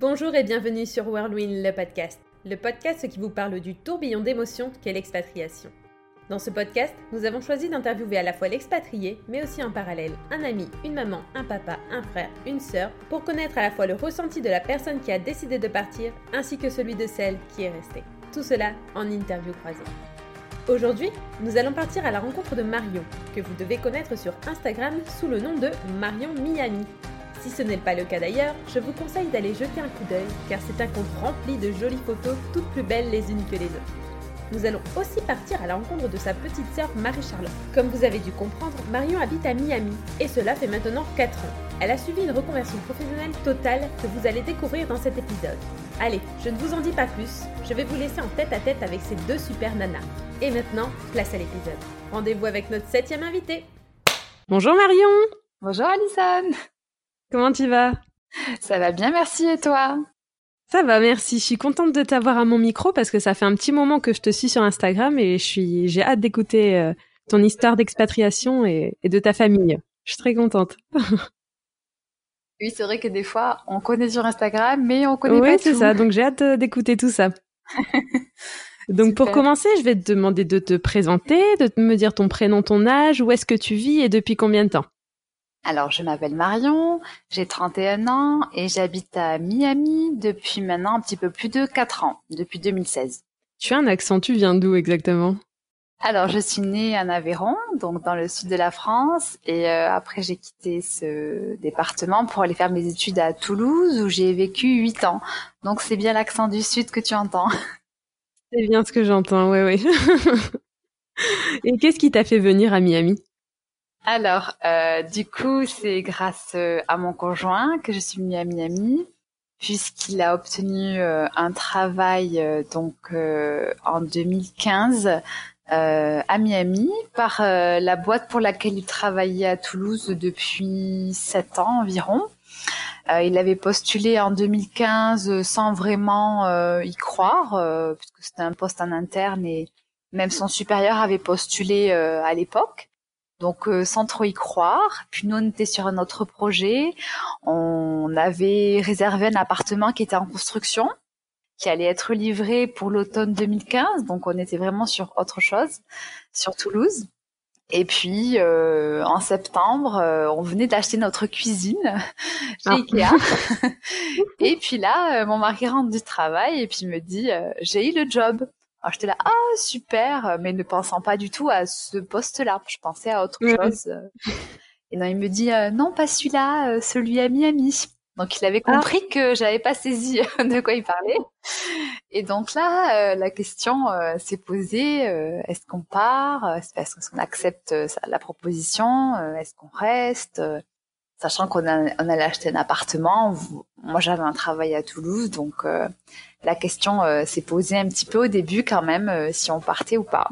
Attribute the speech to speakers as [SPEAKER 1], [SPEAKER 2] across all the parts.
[SPEAKER 1] Bonjour et bienvenue sur Whirlwind, le podcast. Le podcast qui vous parle du tourbillon d'émotions qu'est l'expatriation. Dans ce podcast, nous avons choisi d'interviewer à la fois l'expatrié, mais aussi en parallèle un ami, une maman, un papa, un frère, une sœur, pour connaître à la fois le ressenti de la personne qui a décidé de partir, ainsi que celui de celle qui est restée. Tout cela en interview croisée. Aujourd'hui, nous allons partir à la rencontre de Marion, que vous devez connaître sur Instagram sous le nom de Marion Miami. Si ce n'est pas le cas d'ailleurs, je vous conseille d'aller jeter un coup d'œil car c'est un compte rempli de jolies photos toutes plus belles les unes que les autres. Nous allons aussi partir à la rencontre de sa petite sœur Marie-Charlotte. Comme vous avez dû comprendre, Marion habite à Miami et cela fait maintenant 4 ans. Elle a suivi une reconversion professionnelle totale que vous allez découvrir dans cet épisode. Allez, je ne vous en dis pas plus, je vais vous laisser en tête à tête avec ces deux super nanas. Et maintenant, place à l'épisode. Rendez-vous avec notre septième invité. Bonjour Marion
[SPEAKER 2] Bonjour Alison
[SPEAKER 1] Comment tu vas?
[SPEAKER 2] Ça va bien, merci. Et toi?
[SPEAKER 1] Ça va, merci. Je suis contente de t'avoir à mon micro parce que ça fait un petit moment que je te suis sur Instagram et je suis, j'ai hâte d'écouter euh, ton histoire d'expatriation et, de ta famille. Je suis très contente.
[SPEAKER 2] oui, c'est vrai que des fois, on connaît sur Instagram, mais on connaît
[SPEAKER 1] pas
[SPEAKER 2] tout.
[SPEAKER 1] Oui, c'est ça. Donc j'ai hâte euh, d'écouter tout ça. Donc pour commencer, je vais te demander de te présenter, de me dire ton prénom, ton âge, où est-ce que tu vis et depuis combien de temps?
[SPEAKER 2] Alors, je m'appelle Marion, j'ai 31 ans et j'habite à Miami depuis maintenant un petit peu plus de 4 ans, depuis 2016.
[SPEAKER 1] Tu as un accent, tu viens d'où exactement?
[SPEAKER 2] Alors, je suis née en Aveyron, donc dans le sud de la France, et euh, après j'ai quitté ce département pour aller faire mes études à Toulouse où j'ai vécu 8 ans. Donc c'est bien l'accent du sud que tu entends.
[SPEAKER 1] C'est bien ce que j'entends, oui, oui. et qu'est-ce qui t'a fait venir à Miami?
[SPEAKER 2] Alors, euh, du coup, c'est grâce euh, à mon conjoint que je suis venue à Miami, puisqu'il a obtenu euh, un travail donc en 2015 à Miami par la boîte pour laquelle il travaillait à Toulouse depuis sept ans environ. il avait postulé en 2015 sans vraiment y croire, puisque c'était un poste en interne et même son supérieur avait postulé à l'époque. Donc euh, sans trop y croire. Puis nous on était sur un autre projet. On avait réservé un appartement qui était en construction, qui allait être livré pour l'automne 2015. Donc on était vraiment sur autre chose, sur Toulouse. Et puis euh, en septembre, euh, on venait d'acheter notre cuisine chez ah. Ikea. et puis là, mon mari rentre du travail et puis me dit j'ai eu le job. Alors j'étais là, ah super, mais ne pensant pas du tout à ce poste-là. Je pensais à autre chose. Et non, il me dit, euh, non, pas celui-là, euh, celui à Miami. Donc il avait ah. compris que j'avais pas saisi de quoi il parlait. Et donc là, euh, la question s'est posée est-ce qu'on part? Est-ce qu'on accepte la proposition? Est-ce qu'on reste? Sachant qu'on on allait acheter un appartement. Moi, j'avais un travail à Toulouse, donc la question euh, s'est posée un petit peu au début quand même euh, si on partait ou pas.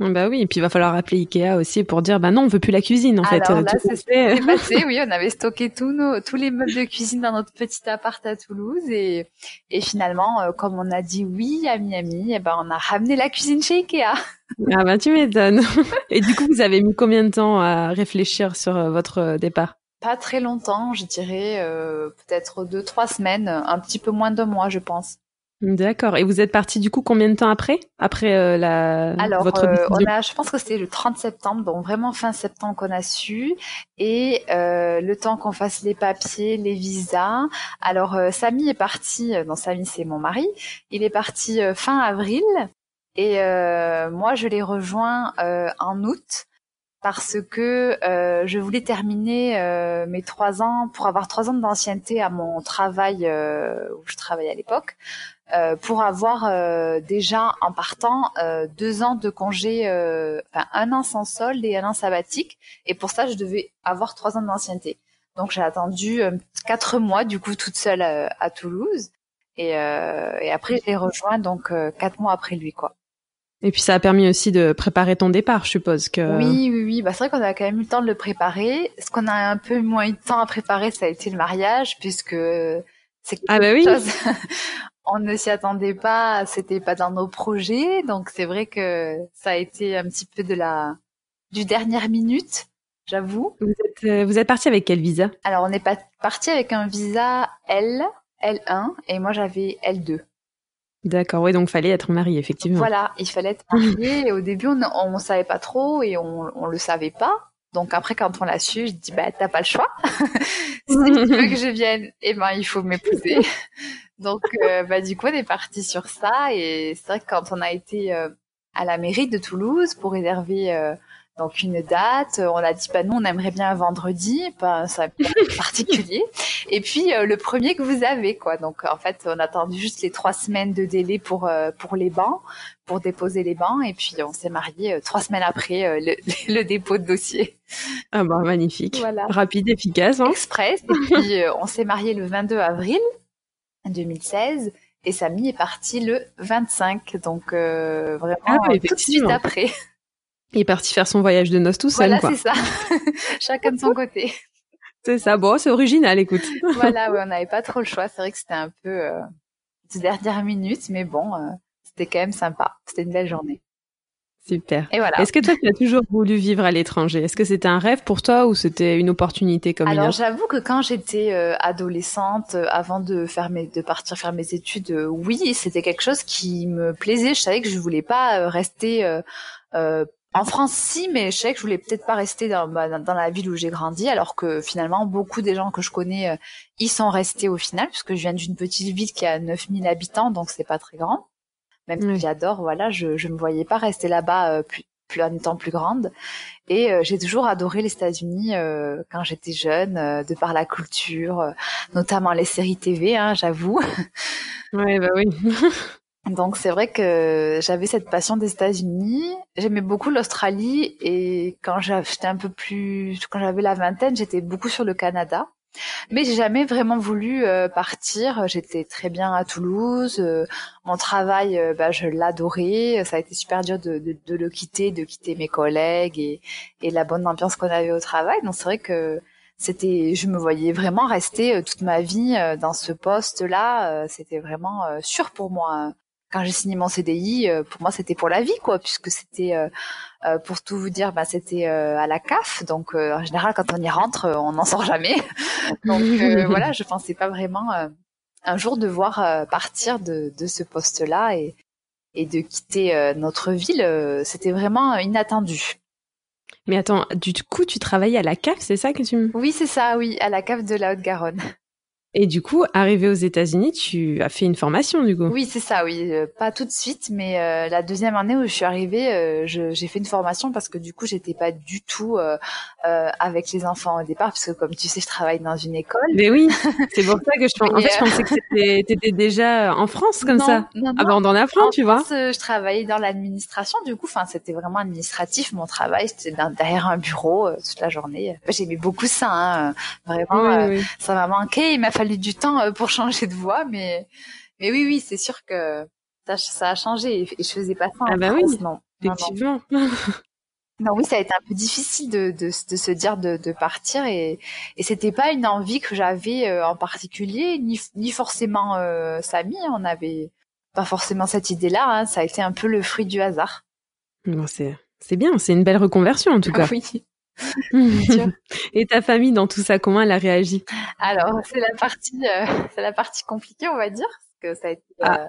[SPEAKER 1] Bah oui, et puis il va falloir appeler Ikea aussi pour dire bah non, on veut plus la cuisine en fait.
[SPEAKER 2] Alors là, c'est passé, oui, on avait stocké tous nos tous les meubles de cuisine dans notre petit appart à Toulouse et et finalement, euh, comme on a dit oui à Miami, et eh ben on a ramené la cuisine chez Ikea.
[SPEAKER 1] Ah bah tu m'étonnes. et du coup, vous avez mis combien de temps à réfléchir sur votre départ?
[SPEAKER 2] Pas très longtemps, je dirais peut-être deux trois semaines, un petit peu moins de mois, je pense.
[SPEAKER 1] D'accord. Et vous êtes parti du coup combien de temps après? Après euh, la
[SPEAKER 2] Alors, votre euh, on a, je pense que c'était le 30 septembre, donc vraiment fin septembre qu'on a su, et euh, le temps qu'on fasse les papiers, les visas. Alors, euh, Samy est parti. Non, Samy c'est mon mari. Il est parti fin avril, et moi je l'ai rejoint en août parce que je voulais terminer mes trois ans pour avoir trois ans d'ancienneté à mon travail où je travaillais à l'époque. Euh, pour avoir euh, déjà en partant euh, deux ans de congé, enfin un an sans solde et un an sabbatique. Et pour ça, je devais avoir trois ans d'ancienneté. Donc j'ai attendu quatre mois du coup toute seule à Toulouse. Et, et après, je l'ai rejoint donc quatre mois après lui, quoi.
[SPEAKER 1] Et puis ça a permis aussi de préparer ton départ, je suppose que.
[SPEAKER 2] Oui, oui, oui. Bah c'est vrai qu'on a quand même eu le temps de le préparer. Ce qu'on a un peu moins eu de temps à préparer, ça a été le mariage, puisque c'est
[SPEAKER 1] ah bah oui. Chose
[SPEAKER 2] on ne s'y attendait pas, c'était pas dans nos projets, donc c'est vrai que ça a été un petit peu de la du dernière minute, j'avoue.
[SPEAKER 1] Vous êtes euh, vous êtes parti avec quel visa?
[SPEAKER 2] Alors on est pas parti avec un visa L L1 et moi j'avais L2.
[SPEAKER 1] D'accord, oui, donc fallait être marié, effectivement.
[SPEAKER 2] Voilà, il fallait être marié. et au début, on ne savait pas trop et on ne le savait pas. Donc après, quand on l'a su, je dis, bah, t'as pas le choix. si tu veux que je vienne, eh ben, il faut m'épouser. Donc, euh, bah, du coup, on est parti sur ça. Et c'est vrai que quand on a été euh, à la mairie de Toulouse pour réserver euh, donc une date. On a dit bah nous on aimerait bien un vendredi, pas ça particulier. Et puis euh, le premier que vous avez quoi. Donc en fait on a attendu juste les trois semaines de délai pour euh, pour les bancs, pour déposer les bancs. Et puis on s'est marié euh, trois semaines après le, le, dépôt de dossier.
[SPEAKER 1] Ah bah magnifique, voilà. rapide, efficace. Hein
[SPEAKER 2] Express. Et puis on s'est marié le 22 avril 2016. Et Samy est parti le 25, donc vraiment ah tout de suite après.
[SPEAKER 1] Il est parti faire son voyage de noces tout seul,
[SPEAKER 2] voilà, c'est ça. Chacun de son côté.
[SPEAKER 1] C'est ça. Bon, c'est original, écoute.
[SPEAKER 2] voilà, ouais, on n'avait pas trop le choix. C'est vrai que c'était un peu euh, de dernière minute, mais bon, euh, c'était quand même sympa. C'était une belle journée.
[SPEAKER 1] Super. Et voilà. Est-ce que toi, tu as toujours voulu vivre à l'étranger? Est-ce que c'était un rêve pour toi ou c'était une opportunité comme
[SPEAKER 2] Alors, j'avoue que quand j'étais euh, adolescente, euh, avant de faire mes, de partir faire mes études, euh, oui, c'était quelque chose qui me plaisait. Je savais que je voulais pas rester en France, si, mais je sais que je voulais peut-être pas rester dans, bah, dans la ville où j'ai grandi, alors que finalement, beaucoup des gens que je connais euh, y sont restés au final, puisque je viens d'une petite ville qui a 9000 habitants, donc c'est pas très grand. Même si j'adore, voilà, je, je me voyais pas rester là-bas euh, plus, plus en étant plus grande. Et euh, j'ai toujours adoré les États-Unis quand j'étais jeune, de par la culture, notamment les séries TV, hein, j'avoue.
[SPEAKER 1] Ouais, bah oui.
[SPEAKER 2] Donc c'est vrai que j'avais cette passion des États-Unis. J'aimais beaucoup l'Australie et quand j'étais un peu plus, quand j'avais la vingtaine, j'étais beaucoup sur le Canada. Mais j'ai jamais vraiment voulu euh, partir. J'étais très bien à Toulouse. Euh, mon travail, euh, bah, je l'adorais. Ça a été super dur de, le quitter, de quitter mes collègues et, et la bonne ambiance qu'on avait au travail. Donc c'est vrai que c'était, je me voyais vraiment rester toute ma vie dans ce poste-là. C'était vraiment sûr pour moi quand j'ai signé mon CDI, euh, pour moi c'était pour la vie quoi, puisque c'était euh, euh, pour tout vous dire, bah c'était à la CAF, donc en général quand on y rentre, on n'en sort jamais. donc voilà, je pensais pas vraiment un jour devoir partir de, de ce poste-là et, et de quitter notre ville. c'était vraiment inattendu.
[SPEAKER 1] Mais attends, du coup, tu travaillais à la CAF, c'est ça que tu
[SPEAKER 2] Oui, c'est ça, oui, à la CAF de la Haute-Garonne.
[SPEAKER 1] Et du coup, arrivé aux États-Unis, tu as fait une formation du coup.
[SPEAKER 2] Oui, c'est ça, oui, euh, pas tout de suite, mais euh, la deuxième année où je suis arrivée, euh, j'ai fait une formation parce que du coup, j'étais pas du tout avec les enfants au départ, parce que comme tu sais, je travaille dans une école.
[SPEAKER 1] Mais oui, c'est pour ça que je, en fait, je pensais que tu étais déjà en France comme ça, non, avant d'en apprendre, tu vois.
[SPEAKER 2] je travaillais dans l'administration, du coup, enfin, c'était vraiment administratif mon travail, c'était derrière un bureau toute la journée. J'aimais beaucoup ça, hein, vraiment, ça m'a manqué. Il m'a fallu du temps euh, pour changer de voix, mais mais oui, oui, c'est sûr que ça, ça, a changé et je faisais pas ça.
[SPEAKER 1] Ah bah oui, non, effectivement.
[SPEAKER 2] Non, oui, ça a été un peu difficile de, de, de se dire de, de, partir et, et c'était pas une envie que j'avais euh, en particulier, ni, ni forcément euh, Samy. On avait pas forcément cette idée-là. Hein, ça a été un peu le fruit du hasard.
[SPEAKER 1] Bon, c'est c'est bien, c'est une belle reconversion en tout cas.
[SPEAKER 2] oui.
[SPEAKER 1] Et ta famille dans tout ça, comment elle a réagi?
[SPEAKER 2] Alors c'est la partie, euh, c'est la partie compliquée, on va dire, parce que ça a été, ah. euh,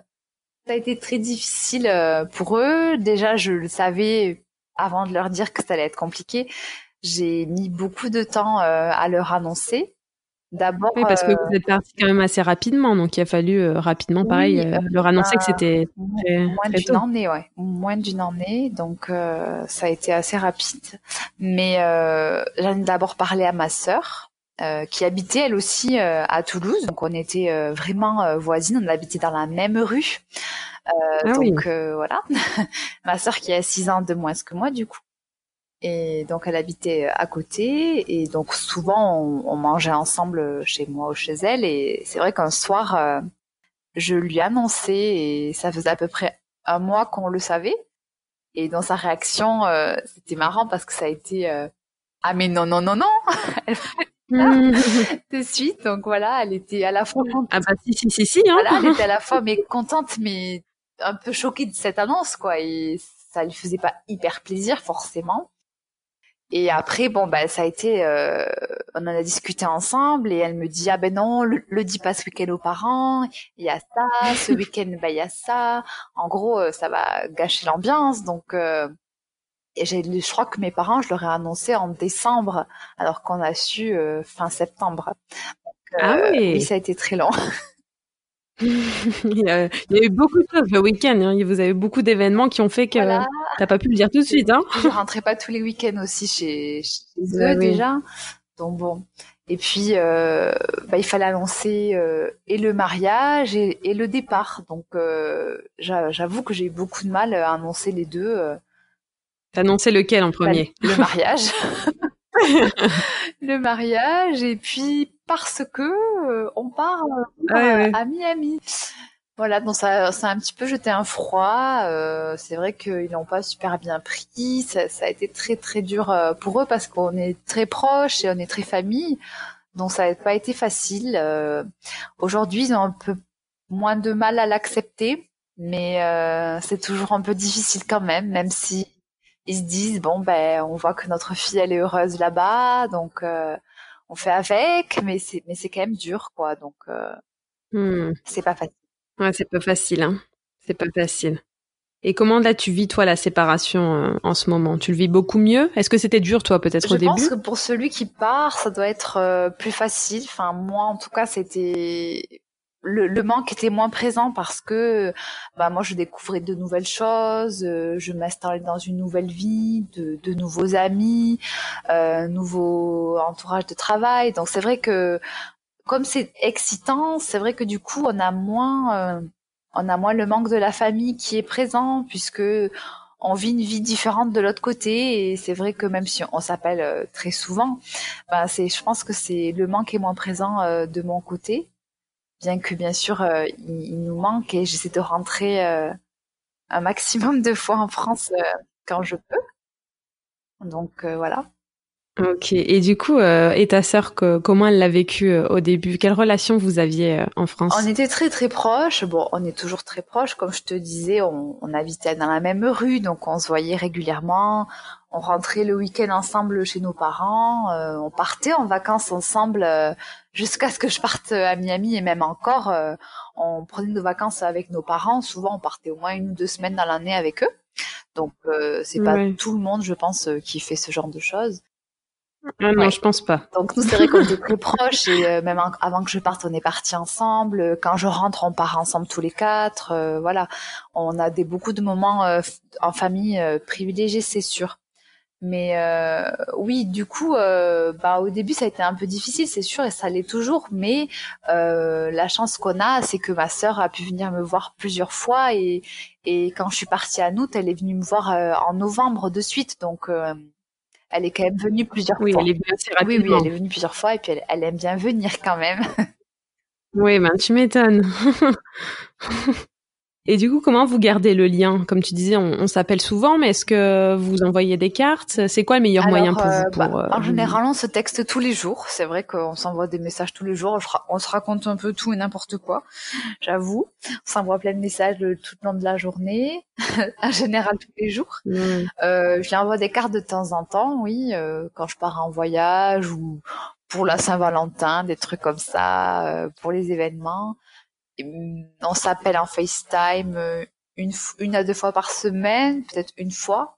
[SPEAKER 2] ça a été très difficile euh, pour eux. Déjà, je le savais avant de leur dire que ça allait être compliqué. J'ai mis beaucoup de temps à leur annoncer.
[SPEAKER 1] D'abord. Oui, parce que euh, vous êtes parti quand même assez rapidement, donc il a fallu euh, rapidement, pareil, euh, leur annoncer que c'était
[SPEAKER 2] moins d'une année, ouais, moins d'une année, donc ça a été assez rapide. Mais j'en ai d'abord parlé à ma sœur, qui habitait elle aussi à Toulouse, donc on était vraiment voisines, on habitait dans la même rue. Ah donc voilà, ma sœur qui a six ans de moins que moi du coup. Et donc elle habitait à côté. Et donc souvent on, mangeait ensemble chez moi ou chez elle. Et c'est vrai qu'un soir euh, je lui annonçais et ça faisait à peu près un mois qu'on le savait. Et dans sa réaction euh, c'était marrant parce que ça a été euh, ah mais non non non non! De suite. Donc voilà elle était à la fois contente.
[SPEAKER 1] ah bah si si si si hein.
[SPEAKER 2] voilà, elle était à la fois mais contente mais un peu choquée de cette annonce quoi. Et ça lui faisait pas hyper plaisir forcément Et après, bon, bah, ça a été, euh, on en a discuté ensemble et elle me dit, ah ben non, le, le dis pas ce week-end aux parents, il y a ça, ce week-end, bah, il y a ça. En gros, euh, ça va gâcher l'ambiance. Donc, euh, et j'ai, je crois que mes parents, je leur ai annoncé en décembre, alors qu'on a su euh, fin septembre. Donc,
[SPEAKER 1] ah oui.
[SPEAKER 2] oui, ça a été très long.
[SPEAKER 1] il, y a, il, y a, eu beaucoup de choses le week-end. Hein. Vous avez beaucoup d'événements qui ont fait que voilà. t'as pas pu le dire tout de suite. Hein.
[SPEAKER 2] Je rentrais pas tous les week-ends aussi chez, chez eux oui. déjà. Donc bon. Et puis euh, bah, il fallait annoncer euh, et le mariage et, et le départ. Donc euh, j'avoue que j'ai eu beaucoup de mal à annoncer les deux.
[SPEAKER 1] T'as annoncé lequel en premier?
[SPEAKER 2] Bah, Le mariage. le mariage et puis parce que euh, on part euh,
[SPEAKER 1] ouais, ouais.
[SPEAKER 2] à Miami. Voilà, donc ça, ça a un petit peu jeté un froid. Euh, c'est vrai qu'ils n'ont pas super bien pris. Ça, ça, a été très très dur euh, pour eux parce qu'on est très proches et on est très famille. Donc ça n'a pas été facile. Euh, Aujourd'hui, ils ont un peu moins de mal à l'accepter, mais euh, c'est toujours un peu difficile quand même, même si ils se disent bon ben on voit que notre fille elle est heureuse là-bas, donc euh, on fait avec, mais c'est mais c'est quand même dur quoi, donc euh,
[SPEAKER 1] hmm.
[SPEAKER 2] c'est pas facile.
[SPEAKER 1] Ouais, c'est pas facile, hein. C'est pas facile. Et comment là tu vis toi la séparation euh, en ce moment? Tu le vis beaucoup mieux? Est-ce que c'était dur toi peut-être au début
[SPEAKER 2] Je pense que pour celui qui part, ça doit être euh, plus facile. Enfin moi en tout cas c'était le, le, manque était moins présent parce que bah moi je découvrais de nouvelles choses, euh, je m'installais dans une nouvelle vie, de, de nouveaux amis, euh, nouveau entourage de travail. Donc c'est vrai que comme c'est excitant, c'est vrai que du coup on a moins euh, on a moins le manque de la famille qui est présent puisque on vit une vie différente de l'autre côté et c'est vrai que même si on s'appelle euh, très souvent, bah c'est je pense que c'est le manque est moins présent euh, de mon côté bien que bien sûr euh, il, il, nous manque et j'essaie de rentrer euh, un maximum de fois en France euh, quand je peux. Donc voilà.
[SPEAKER 1] Ok. Et du coup, et ta sœur, que, comment elle l'a vécu au début? Quelle relation vous aviez en France?
[SPEAKER 2] On était très très proches. Bon, on est toujours très proches. Comme je te disais, on, on habitait dans la même rue, donc on se voyait régulièrement on rentrait le week-end ensemble chez nos parents, euh, on partait en vacances ensemble euh, jusqu'à ce que je parte à Miami et même encore, euh, on prenait nos vacances avec nos parents. Souvent, on partait au moins une ou deux semaines dans l'année avec eux. Donc, c'est pas
[SPEAKER 1] ouais.
[SPEAKER 2] tout le monde, je pense, qui fait ce genre de choses.
[SPEAKER 1] Ah non, ouais. je pense pas.
[SPEAKER 2] Donc nous, c'est vrai qu'on était très proches et même avant que je parte, on est partis ensemble. Quand je rentre, on part ensemble tous les quatre. voilà, on a des beaucoup de moments en famille privilégiés, c'est sûr. Mais euh, oui, du coup, euh, bah, au début, ça a été un peu difficile, c'est sûr, et ça l'est toujours. Mais euh, la chance qu'on a, c'est que ma sœur a pu venir me voir plusieurs fois. Et, et quand je suis partie à août, elle est venue me voir en novembre de suite. Donc, elle est quand même venue plusieurs
[SPEAKER 1] oui,
[SPEAKER 2] fois.
[SPEAKER 1] Elle est venue assez
[SPEAKER 2] oui, oui, elle est venue plusieurs fois. Et puis, elle, elle aime bien venir quand même.
[SPEAKER 1] oui, ben tu m'étonnes. Et du coup, comment vous gardez le lien? Comme tu disais, on, on s'appelle souvent, mais est-ce que vous envoyez des cartes? C'est quoi le meilleur
[SPEAKER 2] Alors,
[SPEAKER 1] moyen pour vous pour,
[SPEAKER 2] bah, En général, on se texte tous les jours. C'est vrai qu'on s'envoie des messages tous les jours. On se raconte un peu tout et n'importe quoi, j'avoue. On s'envoie plein de messages tout le long de la journée, en général tous les jours.
[SPEAKER 1] Mmh.
[SPEAKER 2] Euh, je lui envoie des cartes de temps en temps, oui, euh, quand je pars en voyage ou pour la Saint-Valentin, des trucs comme ça, euh, pour les événements on s'appelle en FaceTime euh, une, une à deux fois par semaine, peut-être une fois.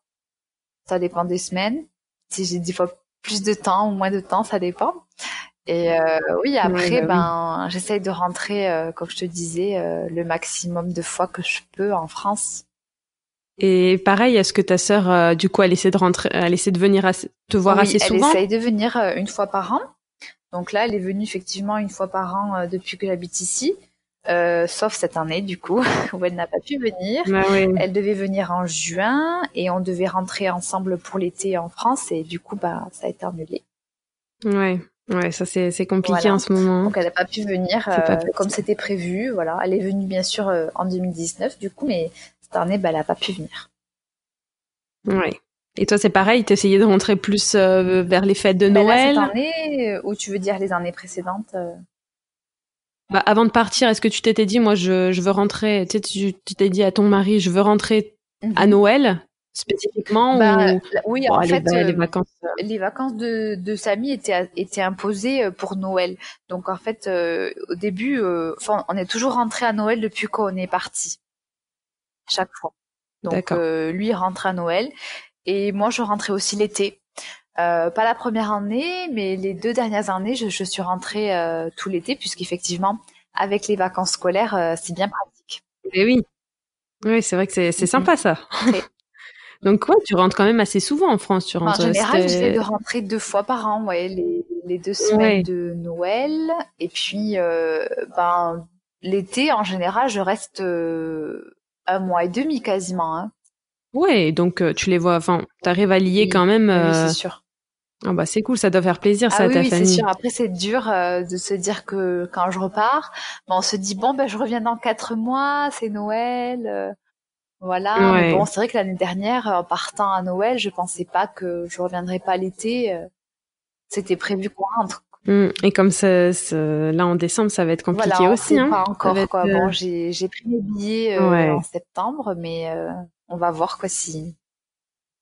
[SPEAKER 2] Ça dépend des semaines. Si j'ai dix fois plus de temps ou moins de temps, ça dépend. Et euh, oui, après,
[SPEAKER 1] ouais, bah
[SPEAKER 2] ben,
[SPEAKER 1] oui.
[SPEAKER 2] j'essaye de rentrer, euh, comme je te disais, euh, le maximum de fois que je peux en France.
[SPEAKER 1] Et pareil, est-ce que ta sœur, euh, du coup, elle essaie de rentrer, elle essaie de venir te voir
[SPEAKER 2] oui,
[SPEAKER 1] assez souvent?
[SPEAKER 2] Elle essaye de venir euh, une fois par an. Donc là, elle est venue effectivement une fois par an euh, depuis que j'habite ici. Euh, sauf cette année du coup où elle n'a pas pu venir.
[SPEAKER 1] Ah oui.
[SPEAKER 2] Elle devait venir en juin et on devait rentrer ensemble pour l'été en France et du coup bah ça a été annulé.
[SPEAKER 1] Ouais, ouais, ça c'est compliqué
[SPEAKER 2] voilà.
[SPEAKER 1] en ce moment.
[SPEAKER 2] Donc elle n'a pas pu venir euh, comme c'était prévu. Voilà, elle est venue bien sûr euh, en 2019 du coup, mais cette année bah elle n'a pas pu venir.
[SPEAKER 1] Ouais. Et toi c'est pareil, t'essayais de rentrer plus euh, vers les fêtes de
[SPEAKER 2] bah
[SPEAKER 1] Noël.
[SPEAKER 2] Là, cette année ou tu veux dire les années précédentes euh?
[SPEAKER 1] Bah, avant de partir, est-ce que tu t'étais dit, moi, je, je veux rentrer, tu sais, tu t'es dit à ton mari, je veux rentrer
[SPEAKER 2] Mhm.
[SPEAKER 1] à Noël, spécifiquement
[SPEAKER 2] bah, Oui, en fait,
[SPEAKER 1] les, vacances.
[SPEAKER 2] les vacances de, de Samy étaient, étaient imposées pour Noël. Donc en fait, au début, on est toujours rentré à Noël depuis qu'on est parti. Chaque fois. Donc lui rentre à Noël et moi je rentrais aussi l'été. Euh, pas la première année, mais les deux dernières années, je, je suis rentrée euh, tout l'été, puisqu'effectivement, avec les vacances scolaires, euh, c'est bien pratique.
[SPEAKER 1] Et eh oui, oui, c'est vrai que c'est c'est sympa ça. Donc quoi, tu rentres quand même assez souvent en France. Tu rentres.
[SPEAKER 2] En général, j'essaie de rentrer deux fois par an, ouais, les, les deux semaines de Noël, et puis euh, ben l'été en général, je reste un mois et demi quasiment. Hein.
[SPEAKER 1] Ouais, donc tu les vois. Enfin, t'arrives à lier quand même.
[SPEAKER 2] Oui, c'est sûr.
[SPEAKER 1] Ah bah c'est cool, ça doit faire plaisir ça
[SPEAKER 2] ah
[SPEAKER 1] à ta
[SPEAKER 2] oui,
[SPEAKER 1] famille.
[SPEAKER 2] c'est sûr. Après c'est dur euh, de se dire que quand je repars, ben, on se dit bon ben je reviens dans quatre mois, c'est Noël, euh, voilà. bon c'est vrai que l'année dernière en partant à Noël, je pensais pas que je reviendrais pas l'été. Euh, c'était prévu qu'on rentre.
[SPEAKER 1] Mmh. Et comme ça, là en décembre, ça va être compliqué
[SPEAKER 2] voilà,
[SPEAKER 1] aussi. Hein.
[SPEAKER 2] Pas encore quoi. Bon, j'ai j'ai pris mes billets en septembre, mais on va voir quoi si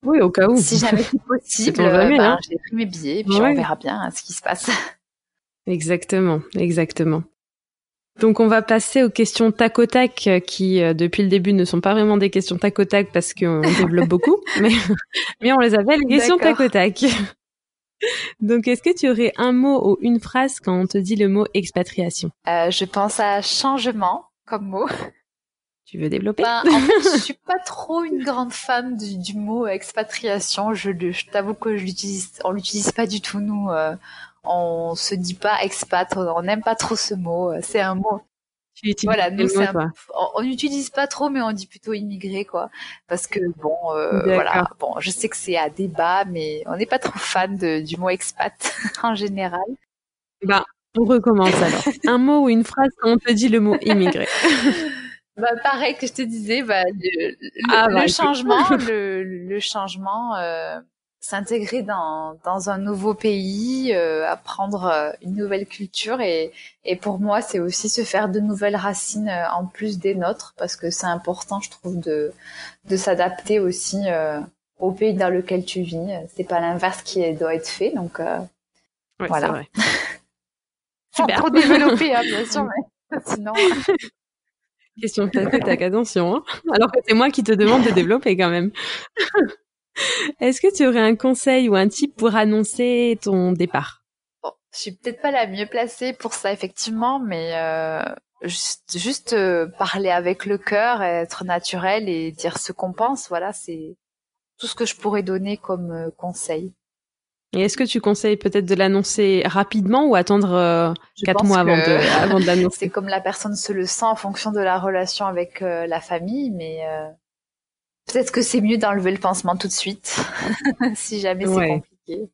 [SPEAKER 1] oui, au cas où.
[SPEAKER 2] Si jamais c'est possible, ben, hein. j'ai pris mes billets, et puis on verra bien hein, ce qui se passe.
[SPEAKER 1] Exactement, exactement. Donc on va passer aux questions tac au tac qui euh, depuis le début ne sont pas vraiment des questions tac au tac parce qu'on développe beaucoup, mais, mais on les appelle les questions tac au tac. Donc est-ce que tu aurais un mot ou une phrase quand on te dit le mot expatriation?
[SPEAKER 2] Euh, Je pense à changement comme mot.
[SPEAKER 1] Tu veux développer
[SPEAKER 2] ben, En fait, je suis pas trop une grande fan du, du mot expatriation. Je, je t'avoue que je l'utilise, on l'utilise pas du tout nous. Euh, on se dit pas expat, on n'aime pas trop ce mot. C'est un mot.
[SPEAKER 1] voilà, nous
[SPEAKER 2] on n'utilise pas trop, mais on dit plutôt immigré quoi, parce que bon, euh, voilà, bon, je sais que c'est à débat, mais on n'est pas trop fan de, du mot expat en général.
[SPEAKER 1] Bah, on recommence alors. un mot ou une phrase quand on te dit le mot immigré.
[SPEAKER 2] Bah, pareil que je te disais, bah, le, ah, bah, changement, le, le, changement, euh, s'intégrer dans, dans un nouveau pays, euh, apprendre euh, une nouvelle culture et, et pour moi c'est aussi se faire de nouvelles racines euh, en plus des nôtres parce que c'est important je trouve de, de s'adapter aussi au pays dans lequel tu vis. C'est pas l'inverse qui doit être fait donc voilà. Vrai. Sans trop développer hein, bien sûr mais sinon.
[SPEAKER 1] Question tac tac, attention. Hein Alors que c'est moi qui te demande de développer quand même. Est-ce que tu aurais un conseil ou un tip pour annoncer ton départ?
[SPEAKER 2] Bon, je suis peut-être pas la mieux placée pour ça effectivement, mais euh, juste, juste euh, parler avec le cœur, être naturel et dire ce qu'on pense. Voilà, c'est tout ce que je pourrais donner comme euh, conseil.
[SPEAKER 1] Et est-ce que tu conseilles peut-être de l'annoncer rapidement ou attendre euh, quatre mois avant de, avant de l'annoncer?
[SPEAKER 2] C'est comme la personne se le sent en fonction de la relation avec euh, la famille, mais euh, peut-être que c'est mieux d'enlever le pansement tout de suite, si jamais c'est compliqué.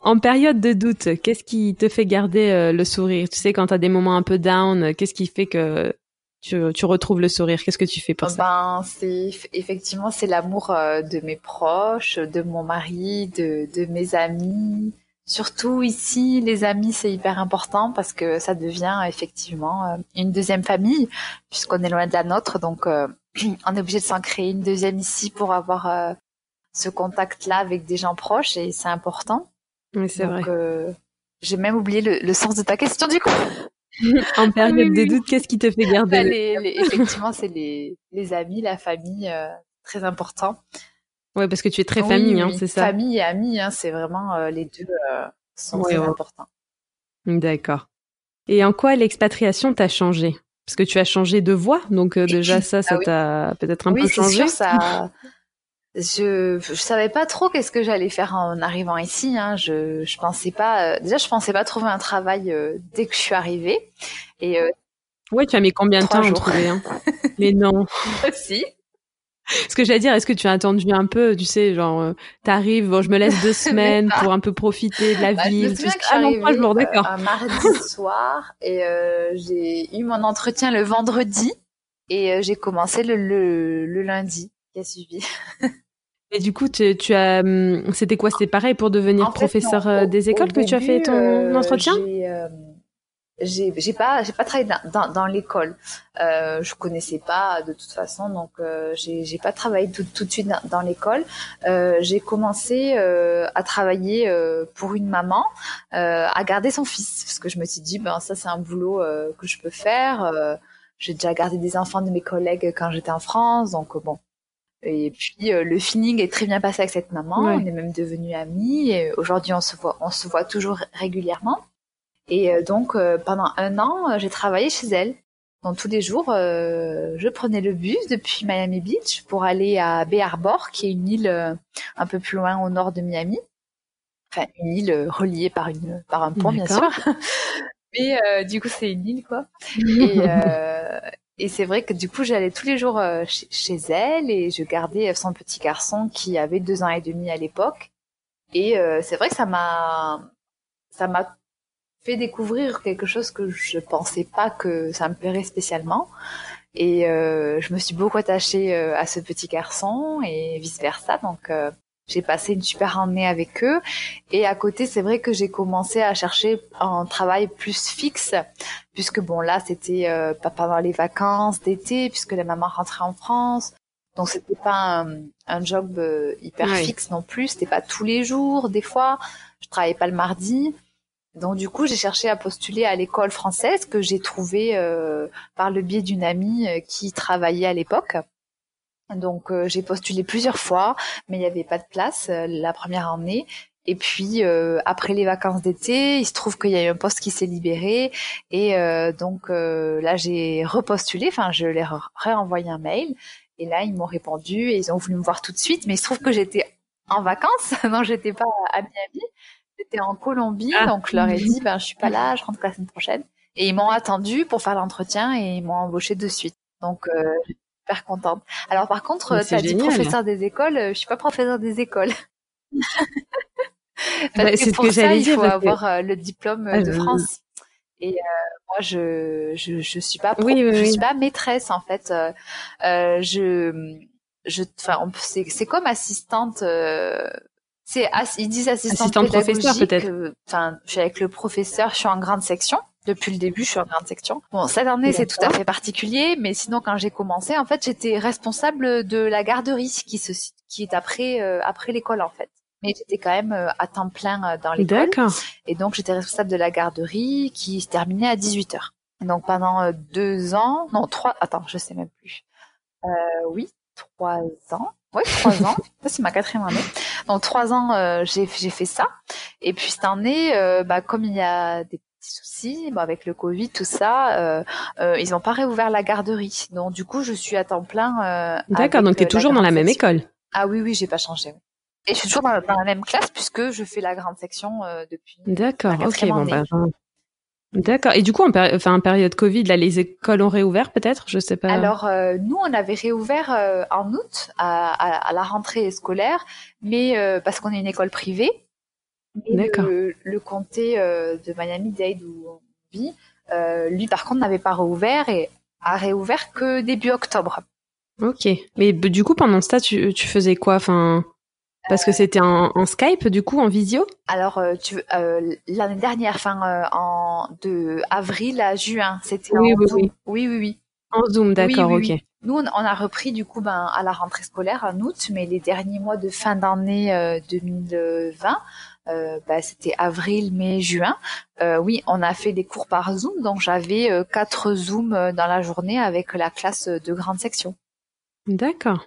[SPEAKER 1] En période de doute, qu'est-ce qui te fait garder le sourire? Tu sais, quand tu as des moments un peu down, qu'est-ce qui fait que tu, tu retrouves le sourire Qu'est-ce que tu fais pour ça?
[SPEAKER 2] Ben, c'est effectivement c'est l'amour euh, de mes proches, de mon mari, de, de mes amis. Surtout ici, les amis, c'est hyper important parce que ça devient effectivement euh, une deuxième famille puisqu'on est loin de la nôtre. Donc, euh, on est obligé de s'en créer une deuxième ici pour avoir ce contact-là avec des gens proches et c'est important.
[SPEAKER 1] Oui, c'est vrai.
[SPEAKER 2] J'ai même oublié le, le sens de ta question du coup.
[SPEAKER 1] en période de doute, qu'est-ce qui te fait garder
[SPEAKER 2] bah, les, Effectivement, c'est les, les amis, la famille, euh, très important.
[SPEAKER 1] Ouais, parce que tu es très famille, hein, c'est ça?
[SPEAKER 2] Famille et amis, hein, c'est vraiment euh, les deux euh, sont très importants.
[SPEAKER 1] D'accord. Et en quoi l'expatriation t'a changé? Parce que tu as changé de voix, donc déjà ça, ça ah t'a peut-être un peu changé.
[SPEAKER 2] Sûr, ça, je je savais pas trop qu'est-ce que j'allais faire en arrivant ici hein. je je pensais pas euh, déjà je pensais pas trouver un travail euh, dès que je suis arrivée. Et euh,
[SPEAKER 1] ouais tu as mis combien de temps à trouver hein? Mais non.
[SPEAKER 2] Si.
[SPEAKER 1] Ce que j'allais dire est-ce que tu as attendu un peu tu sais genre t'arrives bon je me laisse deux semaines pour un peu profiter de la
[SPEAKER 2] bah,
[SPEAKER 1] ville
[SPEAKER 2] je me que ah non pas je d'accord. un mardi soir et j'ai eu mon entretien le vendredi et j'ai commencé le, le, le lundi qui a suivi.
[SPEAKER 1] Et du coup, tu, tu as, hum, c'était quoi? C'était pareil pour devenir professeur euh, des écoles que tu as fait ton euh, entretien?
[SPEAKER 2] euh, j'ai j'ai pas j'ai pas travaillé dans, dans, dans l'école. Euh, je connaissais pas de toute façon donc euh, j'ai j'ai pas travaillé tout, tout de suite dans, dans l'école. Euh, j'ai commencé euh, à travailler euh, pour une maman euh, à garder son fils. Parce que je me suis dit ben ça c'est un boulot euh, que je peux faire. Euh, j'ai déjà gardé des enfants de mes collègues quand j'étais en France donc bon et puis euh, le feeling est très bien passé avec cette maman on est même devenus amis et aujourd'hui on se voit on se voit toujours régulièrement et euh, donc, euh, pendant un an, euh, j'ai travaillé chez elle. Donc, tous les jours, euh, je prenais le bus depuis Miami Beach pour aller à Bay Harbor, qui est une île euh, un peu plus loin au nord de Miami. Enfin, une île reliée par, une, par un pont, bien sûr. Mais euh, du coup, c'est une île, quoi. Et, euh, et c'est vrai que du coup, j'allais tous les jours euh, chez, elle et je gardais son petit garçon qui avait deux ans et demi à l'époque. Et euh, c'est vrai que ça m'a, ça m'a fait découvrir quelque chose que je pensais pas que ça me plairait spécialement. Et euh, je me suis beaucoup attachée euh, à ce petit garçon et vice versa. Donc euh, j'ai passé une super année avec eux. Et à côté, c'est vrai que j'ai commencé à chercher un travail plus fixe, puisque bon là, c'était euh, pas pendant les vacances d'été, puisque la maman rentrait en France. Donc c'était pas un, un job euh, hyper fixe non plus. C'était pas tous les jours. Des fois, je travaillais pas le mardi. Donc du coup, j'ai cherché à postuler à l'école française que j'ai trouvée euh, par le biais d'une amie euh, qui travaillait à l'époque. Donc euh, j'ai postulé plusieurs fois, mais il n'y avait pas de place euh, la première année. Et puis euh, après les vacances d'été, il se trouve qu'il y a eu un poste qui s'est libéré et euh, donc euh, là j'ai repostulé. Enfin, je leur ai réenvoyé un mail et là ils m'ont répondu et ils ont voulu me voir tout de suite. Mais il se trouve que j'étais en vacances, non, j'étais pas à Miami, j'étais en Colombie,
[SPEAKER 1] Ah.
[SPEAKER 2] donc je leur ai dit ben je suis pas là, je rentre la semaine prochaine. Et ils m'ont attendu pour faire l'entretien et ils m'ont embauché de suite. Donc euh, super contente. Alors par contre,
[SPEAKER 1] Mais
[SPEAKER 2] tu as dit professeur des écoles, euh, je suis pas professeur des écoles.
[SPEAKER 1] Bah,
[SPEAKER 2] Parce
[SPEAKER 1] c'est
[SPEAKER 2] que pour
[SPEAKER 1] que
[SPEAKER 2] ça, il faut
[SPEAKER 1] que-
[SPEAKER 2] avoir euh, le diplôme euh,
[SPEAKER 1] Ah,
[SPEAKER 2] de
[SPEAKER 1] je-
[SPEAKER 2] France. Et euh, moi, je, je je suis pas pro-
[SPEAKER 1] Oui, oui,
[SPEAKER 2] je
[SPEAKER 1] oui.
[SPEAKER 2] suis pas maîtresse en fait. Euh, euh, je je enfin c'est c'est comme assistante. euh, c'est ass- ils disent assistante,
[SPEAKER 1] Assistante professeur, peut-être.
[SPEAKER 2] euh, Enfin, je suis avec le professeur, je suis en grande section. Depuis le début, je suis en grande section. Bon, cette année, c'est tout à fait particulier, mais sinon, quand j'ai commencé, en fait, j'étais responsable de la garderie qui se qui est après euh, après l'école en fait. Mais j'étais quand même euh, à temps plein euh, dans l'école.
[SPEAKER 1] D'accord.
[SPEAKER 2] Et donc, j'étais responsable de la garderie qui se terminait à 18 heures. Donc, pendant euh, deux ans, non, trois, attends, je sais même plus. Euh, oui, trois ans. Oui, trois ans. Ça, c'est ma quatrième année. Donc, trois ans, euh, j'ai, j'ai fait ça. Et puis, cette année, euh, bah, comme il y a des petits soucis, bah, avec le Covid, tout ça, euh, euh, ils n'ont pas réouvert la garderie. Donc, du coup, je suis à temps plein. euh,
[SPEAKER 1] D'accord, donc tu es toujours dans la même école.
[SPEAKER 2] Ah oui, oui, j'ai pas changé. Et je suis toujours dans, dans la même classe puisque je fais la grande section depuis.
[SPEAKER 1] D'accord, ok, bon, bah, j'en- D'accord. Et du coup, en, péri- enfin, en période Covid, là, les écoles ont réouvert, peut-être? Je sais pas.
[SPEAKER 2] Alors, euh, nous, on avait réouvert euh, en août à, à- à la rentrée scolaire, mais euh, parce qu'on est une école privée. Mais. Le, le comté euh, de Miami-Dade où on vit, euh, lui, par contre, n'avait pas réouvert et a réouvert que début octobre.
[SPEAKER 1] Ok. Mais du coup, pendant ce temps, tu, tu faisais quoi? Enfin, parce que c'était en, en Skype, du coup, en visio?
[SPEAKER 2] Alors, euh, tu euh, l'année dernière, fin euh, en de avril à juin, c'était
[SPEAKER 1] Oui,
[SPEAKER 2] en
[SPEAKER 1] oui,
[SPEAKER 2] Zoom.
[SPEAKER 1] oui.
[SPEAKER 2] oui, oui, oui.
[SPEAKER 1] En Zoom, d'accord, ok.
[SPEAKER 2] Nous, on on a repris du coup ben, à la rentrée scolaire en août, mais les derniers mois de fin d'année euh, 2020, euh, ben, c'était avril, mai, juin. Euh, oui, on a fait des cours par Zoom, donc j'avais euh, quatre Zooms dans la journée avec la classe de grande section.
[SPEAKER 1] D'accord.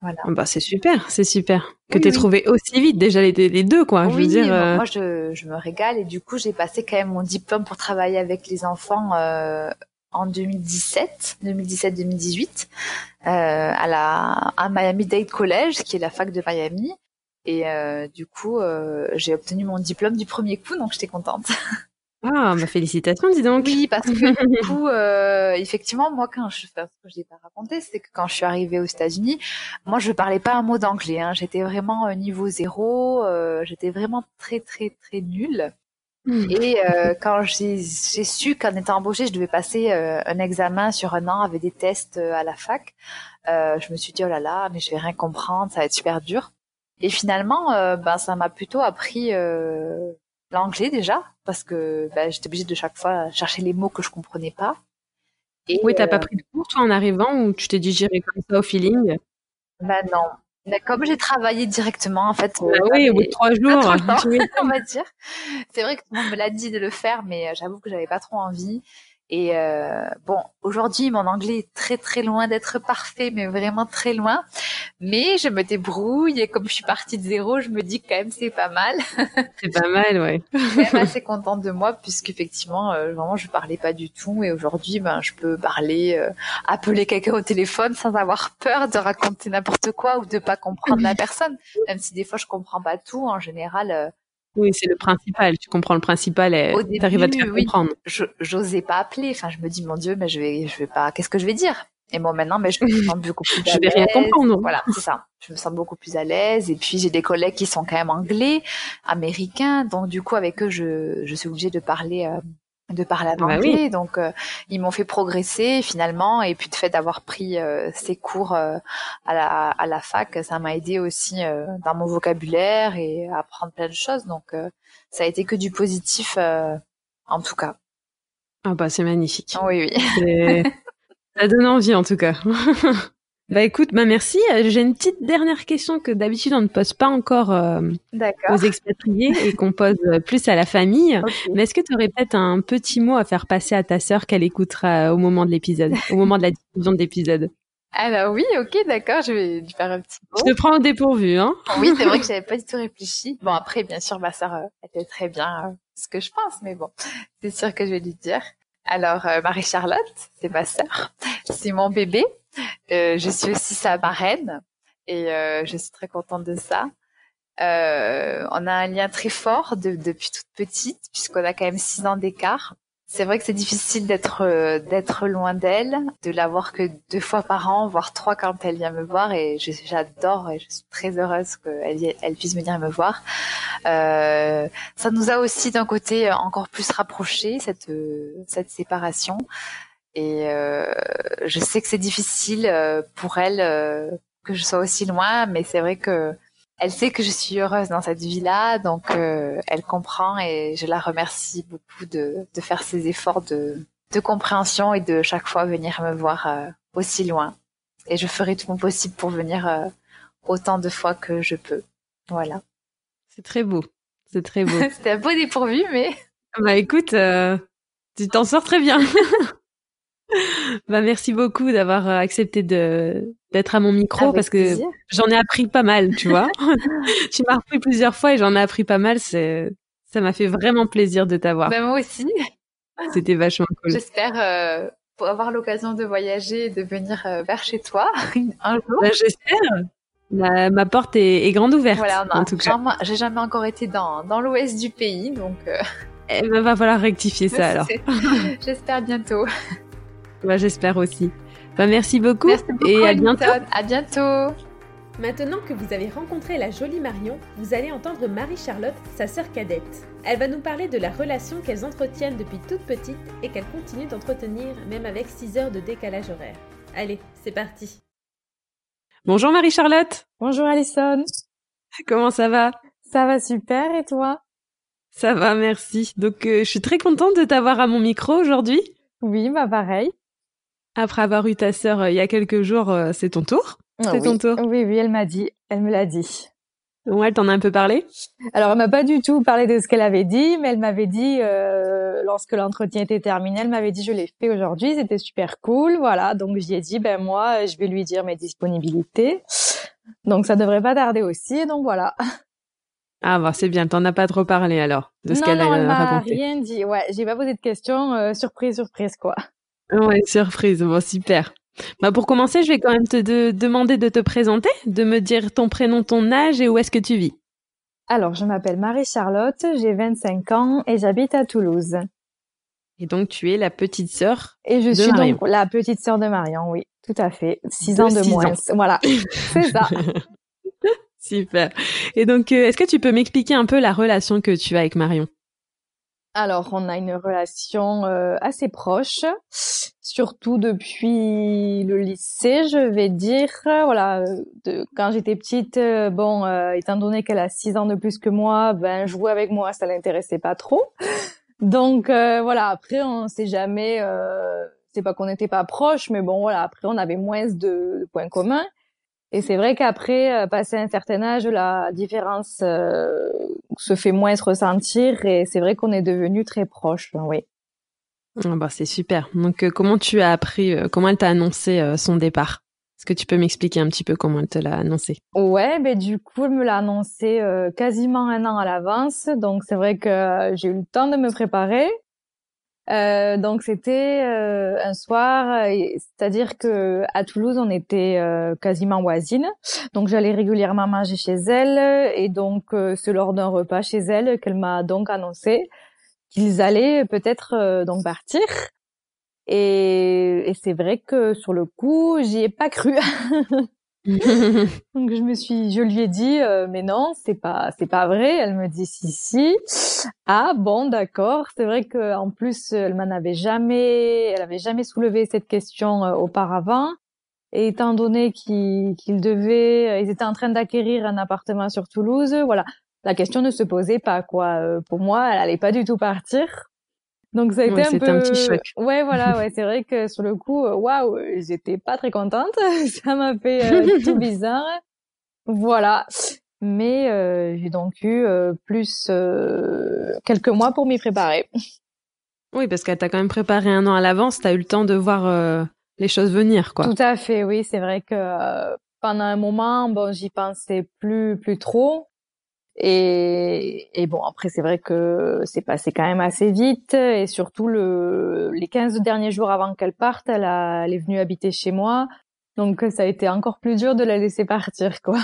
[SPEAKER 2] Voilà.
[SPEAKER 1] Ah Bah, c'est super, c'est super. Que
[SPEAKER 2] Oui,
[SPEAKER 1] t'aies
[SPEAKER 2] oui.
[SPEAKER 1] trouvé aussi vite déjà les, les deux, quoi. je
[SPEAKER 2] oui,
[SPEAKER 1] veux dire.
[SPEAKER 2] moi,
[SPEAKER 1] euh,
[SPEAKER 2] moi, je, je me régale et du coup j'ai passé quand même mon diplôme pour travailler avec les enfants euh, en 2017, 2017-2018 euh, à la à Miami Dade College qui est la fac de Miami et euh, du coup euh, j'ai obtenu mon diplôme du premier coup donc j'étais contente.
[SPEAKER 1] Ah, bah, félicitations, dis donc.
[SPEAKER 2] Oui parce que du coup euh, effectivement moi quand je enfin, ce que je l'ai pas raconté c'est que quand je suis arrivée aux États-Unis moi je parlais pas un mot d'anglais hein. j'étais vraiment au niveau zéro euh, j'étais vraiment très très très nulle
[SPEAKER 1] Hmm.
[SPEAKER 2] et euh, quand j'ai j'ai su qu'en étant embauchée, je devais passer euh, un examen sur un an avec des tests euh, à la fac, euh, je me suis dit oh là là, mais je vais rien comprendre, ça va être super dur. Et finalement, euh, ben ça m'a plutôt appris euh, l'anglais déjà, parce que bah, j'étais obligée de chaque fois chercher les mots que je comprenais pas.
[SPEAKER 1] Et, oui, t'as pas pris de cours toi en arrivant ou tu t'es dit j'irai comme ça au feeling?
[SPEAKER 2] Bah non. Mais comme j'ai travaillé directement, en fait.
[SPEAKER 1] Ah oui, au bout de trois jours.
[SPEAKER 2] on va dire. C'est vrai que tout le monde me l'a dit de le faire, mais j'avoue que j'avais pas trop envie. Et euh, bon, aujourd'hui, mon anglais est très très loin d'être parfait, mais vraiment très loin. Mais je me débrouille et comme je suis partie de zéro, je me dis que quand même c'est pas mal.
[SPEAKER 1] C'est pas mal, ouais.
[SPEAKER 2] je suis même assez contente de moi puisqu'effectivement, euh, vraiment, je parlais pas du tout. Et aujourd'hui, ben, je peux parler, euh, appeler quelqu'un au téléphone sans avoir peur de raconter n'importe quoi ou de pas comprendre la personne. Même si des fois je comprends pas tout, en général euh,
[SPEAKER 1] oui, c'est le principal. Tu comprends le principal et t'arrives à te faire comprendre.
[SPEAKER 2] J'osais pas appeler. Enfin, je me dis, mon Dieu, mais je vais, je vais pas, qu'est-ce que je vais dire? Et moi, maintenant, mais je me sens beaucoup plus à l'aise.
[SPEAKER 1] Je vais rien comprendre.
[SPEAKER 2] Voilà, c'est ça. Je me sens beaucoup plus à l'aise. Et puis, j'ai des collègues qui sont quand même anglais, américains. Donc, du coup, avec eux, je, je suis obligée de parler, euh, de parler à bah anglais. Donc, euh, ils m'ont fait progresser finalement. Et puis, le fait d'avoir pris euh, ces cours euh, à, la, à la fac, ça m'a aidé aussi dans mon vocabulaire et à apprendre plein de choses. Donc, ça a été que du positif en tout cas.
[SPEAKER 1] Ah bah c'est magnifique.
[SPEAKER 2] Oui, oui.
[SPEAKER 1] ça donne envie en tout cas. Bah écoute, bah merci. Euh, j'ai une petite dernière question que d'habitude on ne pose pas encore euh, aux expatriés et qu'on pose euh, plus à la famille. Mais est-ce que tu aurais peut-être un petit mot à faire passer à ta sœur qu'elle écoutera au moment de l'épisode, au moment de la diffusion de l'épisode?
[SPEAKER 2] Alors oui, ok, d'accord, je vais lui faire un petit mot.
[SPEAKER 1] Je te prends au dépourvu, hein
[SPEAKER 2] Oui, c'est vrai que j'avais pas du tout réfléchi. Bon, après, bien sûr, ma sœur était très bien ce que je pense, mais bon, c'est sûr que je vais lui dire. Alors, Marie-Charlotte, c'est ma sœur, c'est mon bébé. Euh, je suis aussi sa marraine et euh, je suis très contente de ça. Euh, on a un lien très fort depuis toute petite puisqu'on a quand même six ans d'écart. C'est vrai que c'est difficile d'être d'être loin d'elle, de la voir que deux fois par an, voire trois quand elle vient me voir et j'adore et je suis très heureuse qu'elle elle puisse venir me voir. Euh, ça nous a aussi d'un côté encore plus rapprochés cette cette séparation. Et euh, je sais que c'est difficile euh, pour elle euh, que je sois aussi loin, mais c'est vrai que elle sait que je suis heureuse dans cette vie-là, donc elle comprend et je la remercie beaucoup de, de faire ces efforts de, de compréhension et de chaque fois venir me voir aussi loin. Et je ferai tout mon possible pour venir autant de fois que je peux. Voilà.
[SPEAKER 1] C'est très beau. C'est très beau.
[SPEAKER 2] C'était un peu dépourvu, mais.
[SPEAKER 1] Bah écoute, tu t'en sors très bien. bah merci beaucoup d'avoir euh, accepté de d'être à mon micro parce que j'en ai appris pas mal, tu vois. tu m'as repris plusieurs fois et j'en ai appris pas mal. C'est ça m'a fait vraiment plaisir de t'avoir.
[SPEAKER 2] Bah moi aussi.
[SPEAKER 1] C'était vachement cool.
[SPEAKER 2] J'espère euh, pour avoir l'occasion de voyager et de venir euh, vers chez toi un jour.
[SPEAKER 1] Bah, J'espère. Ma, ma, porte est, est, grande ouverte.
[SPEAKER 2] Voilà,
[SPEAKER 1] en tout cas.
[SPEAKER 2] J'ai jamais encore été dans, dans l'ouest du pays, donc. Euh...
[SPEAKER 1] Eh ben, va falloir rectifier ça alors.
[SPEAKER 2] J'espère bientôt.
[SPEAKER 1] Bah, j'espère aussi. Bah, merci beaucoup, et à bientôt.
[SPEAKER 2] À bientôt.
[SPEAKER 1] Maintenant que vous avez rencontré la jolie Marion, vous allez entendre Marie-Charlotte, sa sœur cadette. Elle va nous parler de la relation qu'elles entretiennent depuis toute petite et qu'elles continuent d'entretenir même avec 6 heures de décalage horaire. Allez, c'est parti. Bonjour Marie-Charlotte.
[SPEAKER 3] Bonjour Alison.
[SPEAKER 1] Comment ça va?
[SPEAKER 3] Ça va super et toi?
[SPEAKER 1] Ça va, merci. Donc euh, je suis très contente de t'avoir à mon micro aujourd'hui.
[SPEAKER 3] Oui, bah pareil.
[SPEAKER 1] Après avoir eu ta sœur euh, il y a quelques jours, euh, c'est ton tour
[SPEAKER 3] ah
[SPEAKER 1] C'est ton tour
[SPEAKER 3] Oui, oui, elle m'a dit. Elle me l'a dit.
[SPEAKER 1] Ouais, elle t'en a un peu parlé?
[SPEAKER 3] Alors, elle m'a pas du tout parlé de ce qu'elle avait dit, mais elle m'avait dit, euh, lorsque l'entretien était terminé, elle m'avait dit, je l'ai fait aujourd'hui, c'était super cool, voilà. Donc, j'y ai dit, ben moi, je vais lui dire mes disponibilités. Donc, ça devrait pas tarder aussi, donc voilà.
[SPEAKER 1] Ah bah c'est bien, t'en as pas trop parlé alors de ce qu'elle a
[SPEAKER 3] raconté.
[SPEAKER 1] Non, elle m'a
[SPEAKER 3] rien dit. Ouais, j'ai pas posé de questions, surprise, surprise quoi.
[SPEAKER 1] Ouais, surprise. Bon, super. Bah pour commencer, je vais quand même te demander de te présenter, de me dire ton prénom, ton âge et où est-ce que tu vis.
[SPEAKER 3] Alors, je m'appelle Marie-Charlotte, j'ai 25 ans et j'habite à Toulouse.
[SPEAKER 1] Et donc, tu es la petite sœur
[SPEAKER 3] Et je suis donc la petite sœur de Marion, oui, tout à fait. Six ans de moins. Voilà, c'est ça.
[SPEAKER 1] Super. Et donc, euh, est-ce que tu peux m'expliquer un peu la relation que tu as avec Marion?
[SPEAKER 3] Alors, on a une relation euh, assez proche surtout depuis le lycée, je vais dire. Voilà, de, quand j'étais petite, bon, étant donné qu'elle a six ans de plus que moi, ben jouer avec moi, ça l'intéressait pas trop. Donc voilà, après on sait jamais. c'est pas qu'on n'était pas proches, mais bon voilà, après on avait moins de points communs. Et c'est vrai qu'après, passer un certain âge, la différence se fait moins se ressentir et c'est vrai qu'on est devenu très proches, oui.
[SPEAKER 1] Ah bah, c'est super. Donc, euh, comment tu as appris, euh, comment elle t'a annoncé euh, son départ? Est-ce que tu peux m'expliquer un petit peu comment elle te l'a annoncé?
[SPEAKER 3] Ouais, ben du coup, elle me l'a annoncé quasiment un an à l'avance. Donc, c'est vrai que j'ai eu le temps de me préparer. Donc, c'était un soir, c'est-à-dire que à Toulouse, on était quasiment voisines. Donc, j'allais régulièrement manger chez elle, et donc c'est lors d'un repas chez elle qu'elle m'a donc annoncé qu'ils allaient peut-être euh, donc partir. Et, et c'est vrai que sur le coup, j'y ai pas cru. donc je me suis, je lui ai dit, euh, mais non, c'est pas, c'est pas vrai. Elle me dit si si. Ah bon, d'accord. C'est vrai que en plus, elle m'en avait jamais, elle avait jamais soulevé cette question euh, auparavant. Et étant donné qu'ils devaient, ils étaient en train d'acquérir un appartement sur Toulouse, voilà, la question ne se posait pas quoi. Euh, pour moi, elle allait pas du tout partir. Donc ça a été un peu
[SPEAKER 1] un petit choc.
[SPEAKER 3] Ouais, voilà, ouais, c'est vrai que sur le coup, euh, waouh, j'étais pas très contente. ça m'a fait euh, tout bizarre. Voilà. Mais j'ai donc eu plus quelques mois pour m'y préparer.
[SPEAKER 1] Oui, parce qu'elle t'a quand même préparé un an à l'avance, t'as eu le temps de voir les choses venir, quoi.
[SPEAKER 3] Tout à fait, oui, c'est vrai que pendant un moment, bon, j'y pensais plus plus trop. Et, et bon, après, c'est vrai que c'est passé quand même assez vite. Et surtout, le, les 15 derniers jours avant qu'elle parte, elle, a, elle est venue habiter chez moi. Donc, ça a été encore plus dur de la laisser partir, quoi.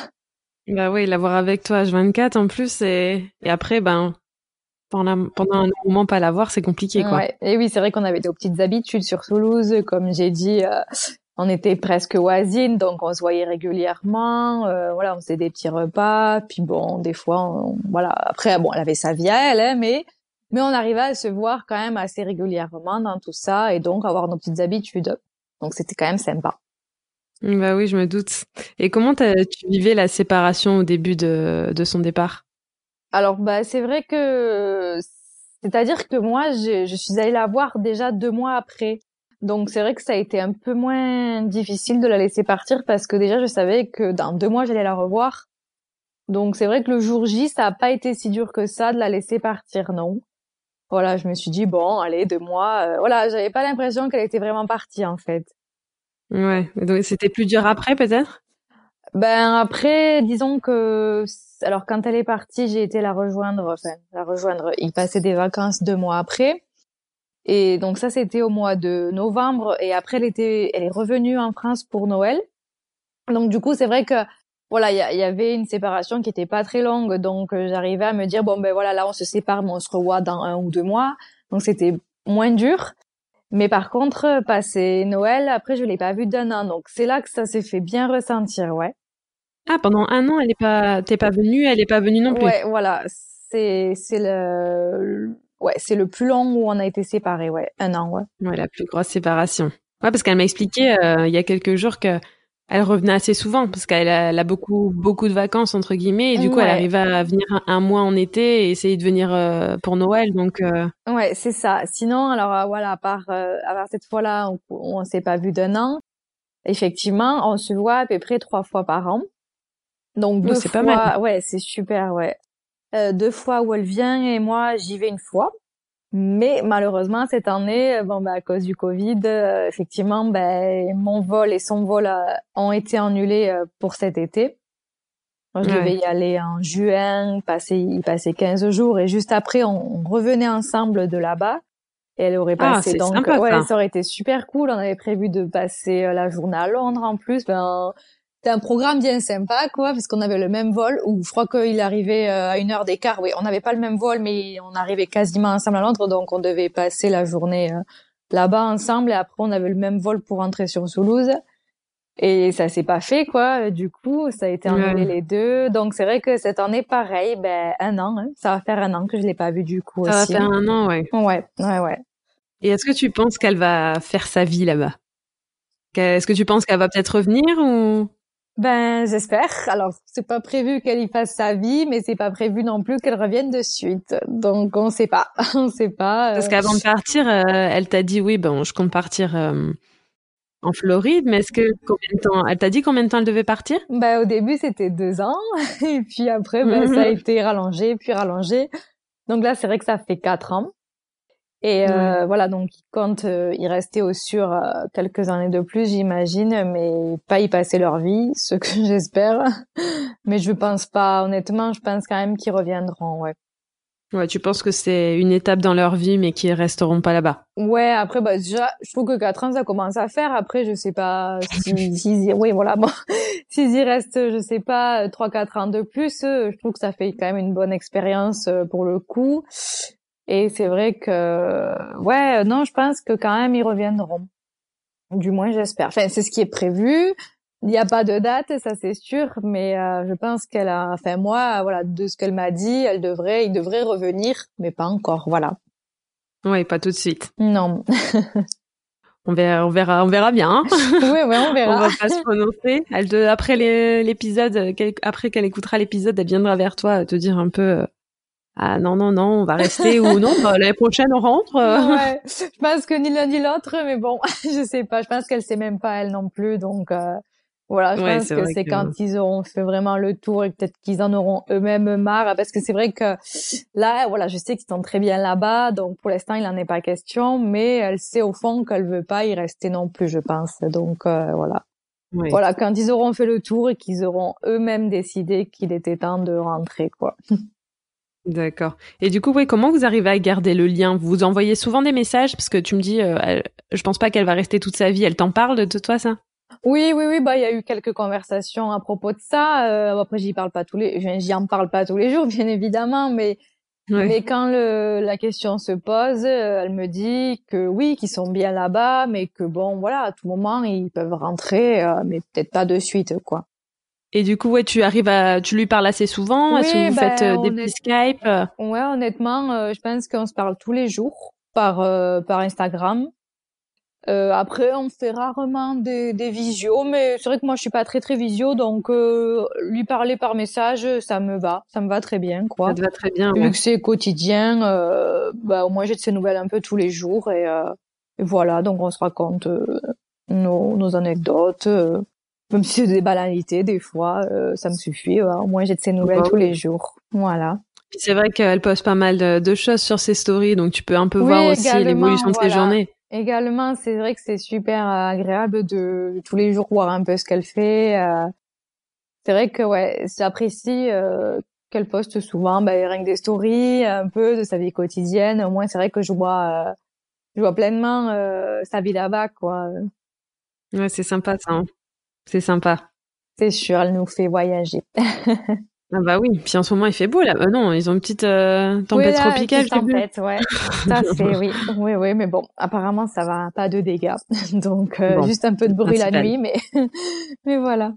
[SPEAKER 1] Bah oui, l'avoir avec toi H24 en plus. Et, et après, ben, pendant, pendant un moment pas l'avoir, c'est compliqué, quoi.
[SPEAKER 3] Ouais. Et oui, c'est vrai qu'on avait des petites habitudes sur Toulouse. Comme j'ai dit, euh, on était presque voisines, donc on se voyait régulièrement. Euh, voilà, on faisait des petits repas. Puis bon, des fois, voilà. Après, bon, elle avait sa vie à elle, hein, mais mais on arrivait à se voir quand même assez régulièrement dans tout ça et donc avoir nos petites habitudes. Donc c'était quand même sympa.
[SPEAKER 1] Bah oui, je me doute. Et comment tu vivais la séparation au début de, de son départ?
[SPEAKER 3] Alors bah c'est vrai que c'est-à-dire que moi je, je suis allée la voir déjà deux mois après. Donc c'est vrai que ça a été un peu moins difficile de la laisser partir parce que déjà je savais que dans deux mois j'allais la revoir. Donc c'est vrai que le jour J, ça n'a pas été si dur que ça de la laisser partir, non. Voilà, je me suis dit bon, allez, deux mois. Euh, voilà, j'avais pas l'impression qu'elle était vraiment partie en fait.
[SPEAKER 1] Ouais, donc c'était plus dur après peut-être?
[SPEAKER 3] Ben après, disons que alors quand elle est partie, j'ai été la rejoindre, enfin la rejoindre. Il passait des vacances deux mois après. Et donc ça, c'était au mois de novembre. Et après, elle était, elle est revenue en France pour Noël. Donc du coup, c'est vrai que voilà, il y, avait une séparation qui était pas très longue. Donc euh, j'arrivais à me dire bon ben voilà, là on se sépare, mais on se revoit dans un ou deux mois. Donc c'était moins dur. Mais par contre, passé Noël, après je l'ai pas vue d'un an. Donc c'est là que ça s'est fait bien ressentir, ouais.
[SPEAKER 1] Ah, pendant un an, elle est pas, t'es pas venue, elle est pas venue non plus.
[SPEAKER 3] Ouais, voilà. C'est, c'est le, Ouais, c'est le plus long où on a été séparés, ouais, un an, ouais.
[SPEAKER 1] Ouais, la plus grosse séparation. Ouais, parce qu'elle m'a expliqué euh, il y a quelques jours que elle revenait assez souvent parce qu'elle a, beaucoup beaucoup de vacances entre guillemets et du coup elle arrivait à venir un, mois en été et essayer de venir euh, pour Noël donc. Euh...
[SPEAKER 3] Ouais, c'est ça. Sinon, alors euh, voilà, à part, à part cette fois-là, on, on s'est pas vu d'un an. Effectivement, on se voit à peu près trois fois par an. Donc deux fois. Pas mal. Ouais, c'est super, ouais. Euh, deux fois où elle vient et moi j'y vais une fois. Mais malheureusement cette année, bon bah à cause du Covid, euh, effectivement, ben mon vol et son vol euh, ont été annulés pour cet été. Moi, je devais y aller en juin, passer y passer 15 jours et juste après on, revenait ensemble de là-bas. Et elle aurait ah, passé donc ouais, ça. aurait été super cool. On avait prévu de passer la journée à Londres en plus. Ben c'était un programme bien sympa, quoi, parce qu'on avait le même vol, ou je crois qu'il arrivait euh, à une heure d'écart. Oui, on n'avait pas le même vol, mais on arrivait quasiment ensemble à Londres, donc on devait passer la journée euh, là-bas ensemble, et après on avait le même vol pour rentrer sur Toulouse. Et ça s'est pas fait, quoi. Du coup, ça a été annulé les deux. Donc c'est vrai que cette année, pareil, ben un an. Hein. Ça va faire un an que je l'ai pas vu du coup
[SPEAKER 1] ça
[SPEAKER 3] aussi.
[SPEAKER 1] Ça va faire un an, ouais.
[SPEAKER 3] Ouais, ouais, ouais.
[SPEAKER 1] Et est-ce que tu penses qu'elle va faire sa vie là-bas? Est-ce que tu penses qu'elle va peut-être revenir ou?
[SPEAKER 3] Ben, j'espère. Alors, c'est pas prévu qu'elle y fasse sa vie, mais c'est pas prévu non plus qu'elle revienne de suite. Donc, on sait pas. on sait pas.
[SPEAKER 1] Parce qu'avant de partir, euh, elle t'a dit oui, bon, je compte partir euh, en Floride, mais est-ce que combien de temps Elle t'a dit combien de temps elle devait partir?
[SPEAKER 3] Ben, au début, c'était deux ans, et puis après, ben, ça a été rallongé, puis rallongé. Donc là, c'est vrai que ça fait quatre ans. Et euh, voilà, donc ils comptent euh, y rester au sûr euh, quelques années de plus, j'imagine, mais pas y passer leur vie, ce que j'espère. mais je pense pas, honnêtement, je pense quand même qu'ils reviendront, ouais.
[SPEAKER 1] Ouais, tu penses que c'est une étape dans leur vie, mais qu'ils resteront pas là-bas?
[SPEAKER 3] Ouais, après, bah, déjà, je trouve que 4 ans, ça commence à faire. Après, je sais pas si, y... oui, voilà, bon, s'ils y restent, je sais pas, 3, 4 ans de plus, je trouve que ça fait quand même une bonne expérience pour le coup. Et c'est vrai que, ouais, non, je pense que quand même ils reviendront. Du moins, j'espère. Enfin, c'est ce qui est prévu. Il n'y a pas de date, ça c'est sûr, mais euh, je pense qu'elle a, enfin moi, voilà, de ce qu'elle m'a dit, elle devrait, il devrait revenir, mais pas encore, voilà.
[SPEAKER 1] Oui, pas tout de suite.
[SPEAKER 3] Non.
[SPEAKER 1] on verra, on verra, on verra bien. Hein.
[SPEAKER 3] oui, oui, on verra.
[SPEAKER 1] on va pas se prononcer. Elle, de, après l'épisode, après qu'elle écoutera l'épisode, elle viendra vers toi te dire un peu euh, ah non non non on va rester ou non bah, l'année prochaine on rentre.
[SPEAKER 3] Ouais, je pense que ni l'un ni l'autre mais bon je sais pas. Je pense qu'elle sait même pas elle non plus donc euh, voilà je pense que c'est quand ils auront fait vraiment le tour et peut-être qu'ils en auront eux-mêmes marre parce que c'est vrai que là voilà je sais qu'ils sont très bien là-bas donc pour l'instant il en est pas question mais elle sait au fond qu'elle veut pas y rester non plus je pense. Donc euh, voilà. Voilà, quand ils auront fait le tour et qu'ils auront eux-mêmes décidé qu'il était temps de rentrer, quoi.
[SPEAKER 1] D'accord. Et du coup, oui, comment vous arrivez à garder le lien? Vous vous envoyez souvent des messages? Parce que tu me dis, euh, je pense pas qu'elle va rester toute sa vie. Elle t'en parle de toi, ça?
[SPEAKER 3] Oui, oui, oui. Bah, il y a eu quelques conversations à propos de ça. Euh, après, j'y parle pas tous les, j'y en parle pas tous les jours, bien évidemment, mais mais quand le, la question se pose, euh, elle me dit que oui, qu'ils sont bien là-bas, mais que bon, voilà, à tout moment ils peuvent rentrer, euh, mais peut-être pas de suite, quoi.
[SPEAKER 1] Et du coup, ouais, tu arrives à, tu lui parles assez souvent. Est-ce que vous ben, faites euh, des petits Skype
[SPEAKER 3] Ouais, honnêtement, euh, je pense qu'on se parle tous les jours par euh, par Instagram. après, on fait rarement des, des visios, mais c'est vrai que moi, je suis pas très très visio, donc lui parler par message, ça me va, ça me va très bien, quoi.
[SPEAKER 1] Ça te va très bien.
[SPEAKER 3] Vu que c'est quotidien, bah au moins j'ai de ces nouvelles un peu tous les jours et, et voilà, donc on se raconte nos, nos anecdotes même si c'est des banalités, des fois, euh, ça me suffit. Au moins, j'ai de ces nouvelles tous les jours. Voilà.
[SPEAKER 1] C'est vrai qu'elle poste pas mal de, choses sur ses stories, donc tu peux un peu voir aussi l'évolution de ses journées.
[SPEAKER 3] Également, c'est vrai que c'est super agréable de tous les jours voir un peu ce qu'elle fait. Euh. C'est vrai que ouais, j'apprécie euh, qu'elle poste souvent, bah, rien que des stories, un peu de sa vie quotidienne. Au moins, c'est vrai que je vois, je vois pleinement sa vie là-bas, quoi.
[SPEAKER 1] Ouais, c'est sympa ça. Hein. C'est sympa.
[SPEAKER 3] C'est sûr, elle nous fait voyager.
[SPEAKER 1] Ah bah oui, puis en ce moment il fait beau là. Euh, non, ils ont une petite euh, tempête oui, tropicale. Une
[SPEAKER 3] tempête, ouais. ça c'est oui, oui, oui, mais bon, apparemment ça va, pas de dégâts. Donc euh, juste un peu de bruit la nuit, mais mais voilà.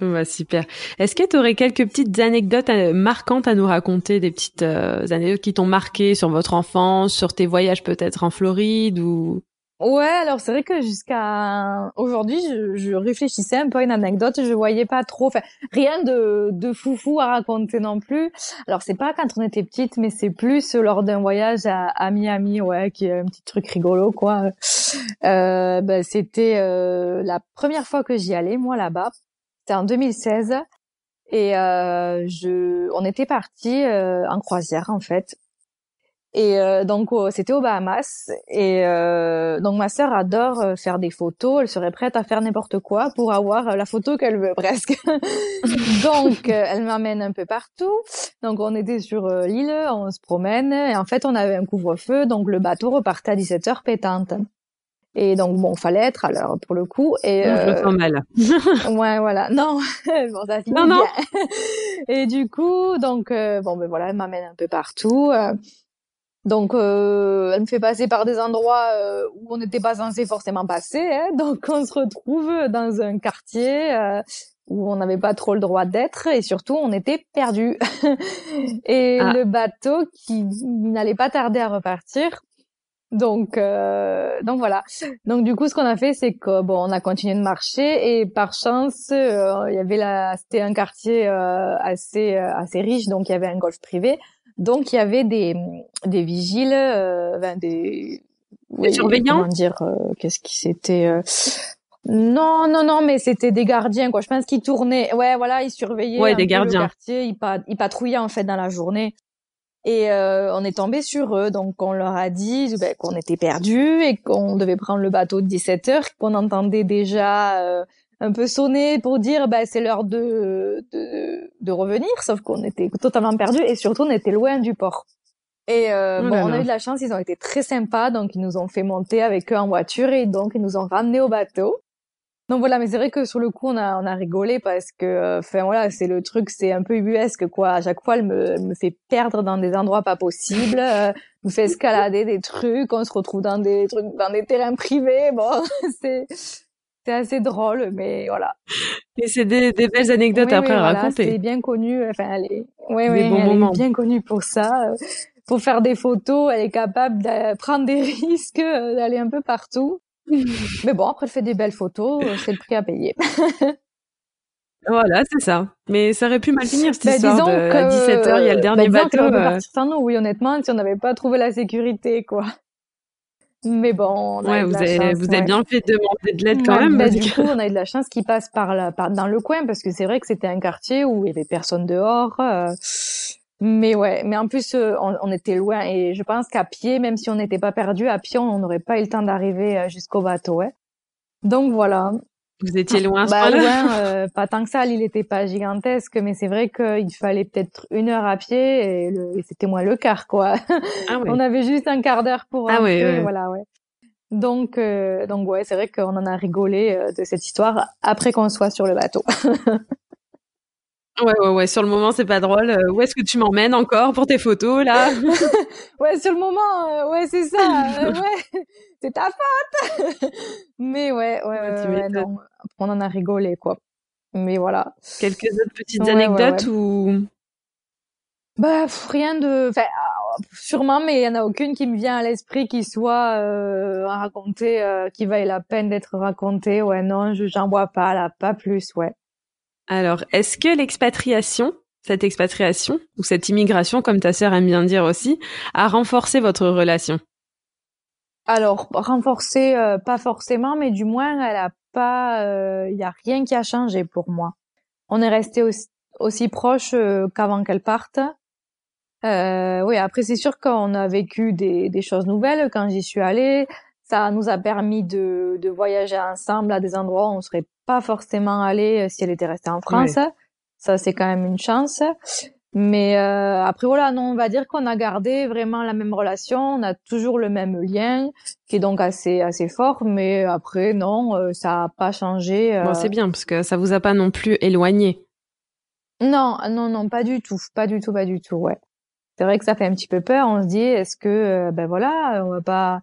[SPEAKER 1] Bah, super. Est-ce que tu aurais quelques petites anecdotes marquantes à nous raconter, des petites anecdotes qui t'ont marqué sur votre enfance, sur tes voyages peut-être en Floride ou
[SPEAKER 3] Ouais, alors c'est vrai que jusqu'à aujourd'hui, je, je, réfléchissais un peu à une anecdote, je voyais pas trop, enfin rien de, de foufou à raconter non plus. Alors c'est pas quand on était petite, mais c'est plus lors d'un voyage à, à, Miami, ouais, qui est un petit truc rigolo quoi. Euh, ben, c'était euh, la première fois que j'y allais, moi là-bas. C'était en 2016 et euh, je, on était parti euh, en croisière en fait et euh, donc c'était aux Bahamas. Et euh, donc ma sœur adore euh, faire des photos. Elle serait prête à faire n'importe quoi pour avoir la photo qu'elle veut presque. donc elle m'amène un peu partout. Donc on était sur l'île, on se promène. Et en fait on avait un couvre-feu, donc le bateau repartait à 17 heures pétante. Et donc bon, fallait être à l'heure pour le coup. Et
[SPEAKER 1] euh... je mal.
[SPEAKER 3] ouais, voilà. Non, bon, ça finit non, bien. Non. et du coup, donc bon, ben voilà, elle m'amène un peu partout. Donc, euh, elle me fait passer par des endroits euh, où on n'était pas censé forcément passer. Hein. Donc, on se retrouve dans un quartier euh, où on n'avait pas trop le droit d'être et surtout, on était perdu. et ah. le bateau qui n'allait pas tarder à repartir, Donc, euh, donc voilà. Donc du coup, ce qu'on a fait, c'est que bon, on a continué de marcher et par chance, il y avait la, c'était un quartier assez assez riche, donc il y avait un golf privé. Donc il y avait des des vigiles, enfin, des,
[SPEAKER 1] des surveillants.
[SPEAKER 3] Comment dire Qu'est-ce qui c'était non, non, non, mais c'était des gardiens, quoi. Je pense qu'ils tournaient. Ouais, voilà, ils surveillaient
[SPEAKER 1] ouais, des gardiens.
[SPEAKER 3] le quartier. Ils, ils patrouillaient en fait dans la journée. Et euh, on est tombé sur eux, donc on leur a dit ben, qu'on était perdus et qu'on devait prendre le bateau de 17 heures, qu'on entendait déjà euh, un peu sonner pour dire ben, c'est l'heure de, de, de revenir, sauf qu'on était totalement perdus et surtout on était loin du port. Et euh, oh bon, on a eu de la chance, ils ont été très sympas, donc ils nous ont fait monter avec eux en voiture et donc ils nous ont ramenés au bateau. Donc voilà, mais c'est vrai que sur le coup, on a, on a rigolé parce que, euh, enfin voilà, c'est le truc, c'est un peu ubuesque quoi. À chaque fois, elle me, me fait perdre dans des endroits pas possibles, euh, me fait escalader des trucs, on se retrouve dans des trucs, dans des terrains privés. Bon, c'est, c'est assez drôle, mais voilà.
[SPEAKER 1] Et c'est des, des belles anecdotes après à raconter.
[SPEAKER 3] C'est bien connu, enfin elle est, ouais, ouais, elle est bien connue pour ça. Pour faire des photos, elle est capable de prendre des risques, euh, d'aller un peu partout. Mais bon, après, elle fait des belles photos, euh, c'est le prix à payer.
[SPEAKER 1] Voilà, c'est ça. Mais ça aurait pu mal finir cette bah, histoire disons de, à 17h, il y a le dernier bah, bateau.
[SPEAKER 3] Euh... Sans nous, oui, honnêtement, si on n'avait pas trouvé la sécurité, quoi. Mais bon, on a
[SPEAKER 1] ouais,
[SPEAKER 3] vous,
[SPEAKER 1] avez, vous avez bien fait de demander de l'aide quand même.
[SPEAKER 3] Bah, du coup, on a eu de la chance qu'il passe par, la, par dans le coin parce que c'est vrai que c'était un quartier où il y avait personne dehors. Euh, mais ouais, mais en plus, euh, on, était loin et je pense qu'à pied, même si on n'était pas perdu, à pied, on n'aurait pas eu le temps d'arriver euh, jusqu'au bateau. Ouais. Donc voilà.
[SPEAKER 1] Vous étiez loin,
[SPEAKER 3] bah, loin, euh, pas tant que ça. L'île n'était pas gigantesque, mais c'est vrai qu'il fallait peut-être une heure à pied et, c'était moins le quart, quoi. Ah on avait juste un quart d'heure pour ah ouais, voilà, ouais. Donc, donc ouais, c'est vrai qu'on en a rigolé de cette histoire après qu'on soit sur le bateau.
[SPEAKER 1] Ouais, ouais, ouais. Sur le moment, c'est pas drôle. Euh, où est-ce que tu m'emmènes encore pour tes photos, là?
[SPEAKER 3] Ouais, sur le moment, euh, ouais, c'est ça. Euh, ouais, c'est ta faute. Mais ouais, ouais, ouais, non. on en a rigolé, quoi. Mais voilà.
[SPEAKER 1] Quelques autres petites anecdotes ou?
[SPEAKER 3] Bah, rien de. Enfin, sûrement, mais il y en a aucune qui me vient à l'esprit qui soit euh, à raconter, qui vaille la peine d'être racontée. Ouais, non, je j'en vois pas là, pas plus, ouais.
[SPEAKER 1] Alors, est-ce que l'expatriation, cette expatriation, ou cette immigration, comme ta sœur aime bien dire aussi, a renforcé votre relation?
[SPEAKER 3] Alors, renforcé, euh, pas forcément, mais du moins, elle a pas, il euh, y a rien qui a changé pour moi. On est resté aussi, aussi proches euh, qu'avant qu'elle parte. oui, après c'est sûr qu'on a vécu des, des choses nouvelles quand j'y suis allée. Ça nous a permis de, de voyager ensemble à des endroits où on serait pas forcément allé euh, si elle était restée en France. Ça, c'est quand même une chance. Mais euh, après voilà, non, on va dire qu'on a gardé vraiment la même relation, on a toujours le même lien, qui est donc assez assez fort. Mais après non, euh, ça a pas changé.
[SPEAKER 1] Bon, c'est bien parce que ça vous a pas non plus éloigné.
[SPEAKER 3] Non, non, non, pas du tout, pas du tout, pas du tout. Ouais, c'est vrai que ça fait un petit peu peur. On se dit, est-ce que ben voilà, on va pas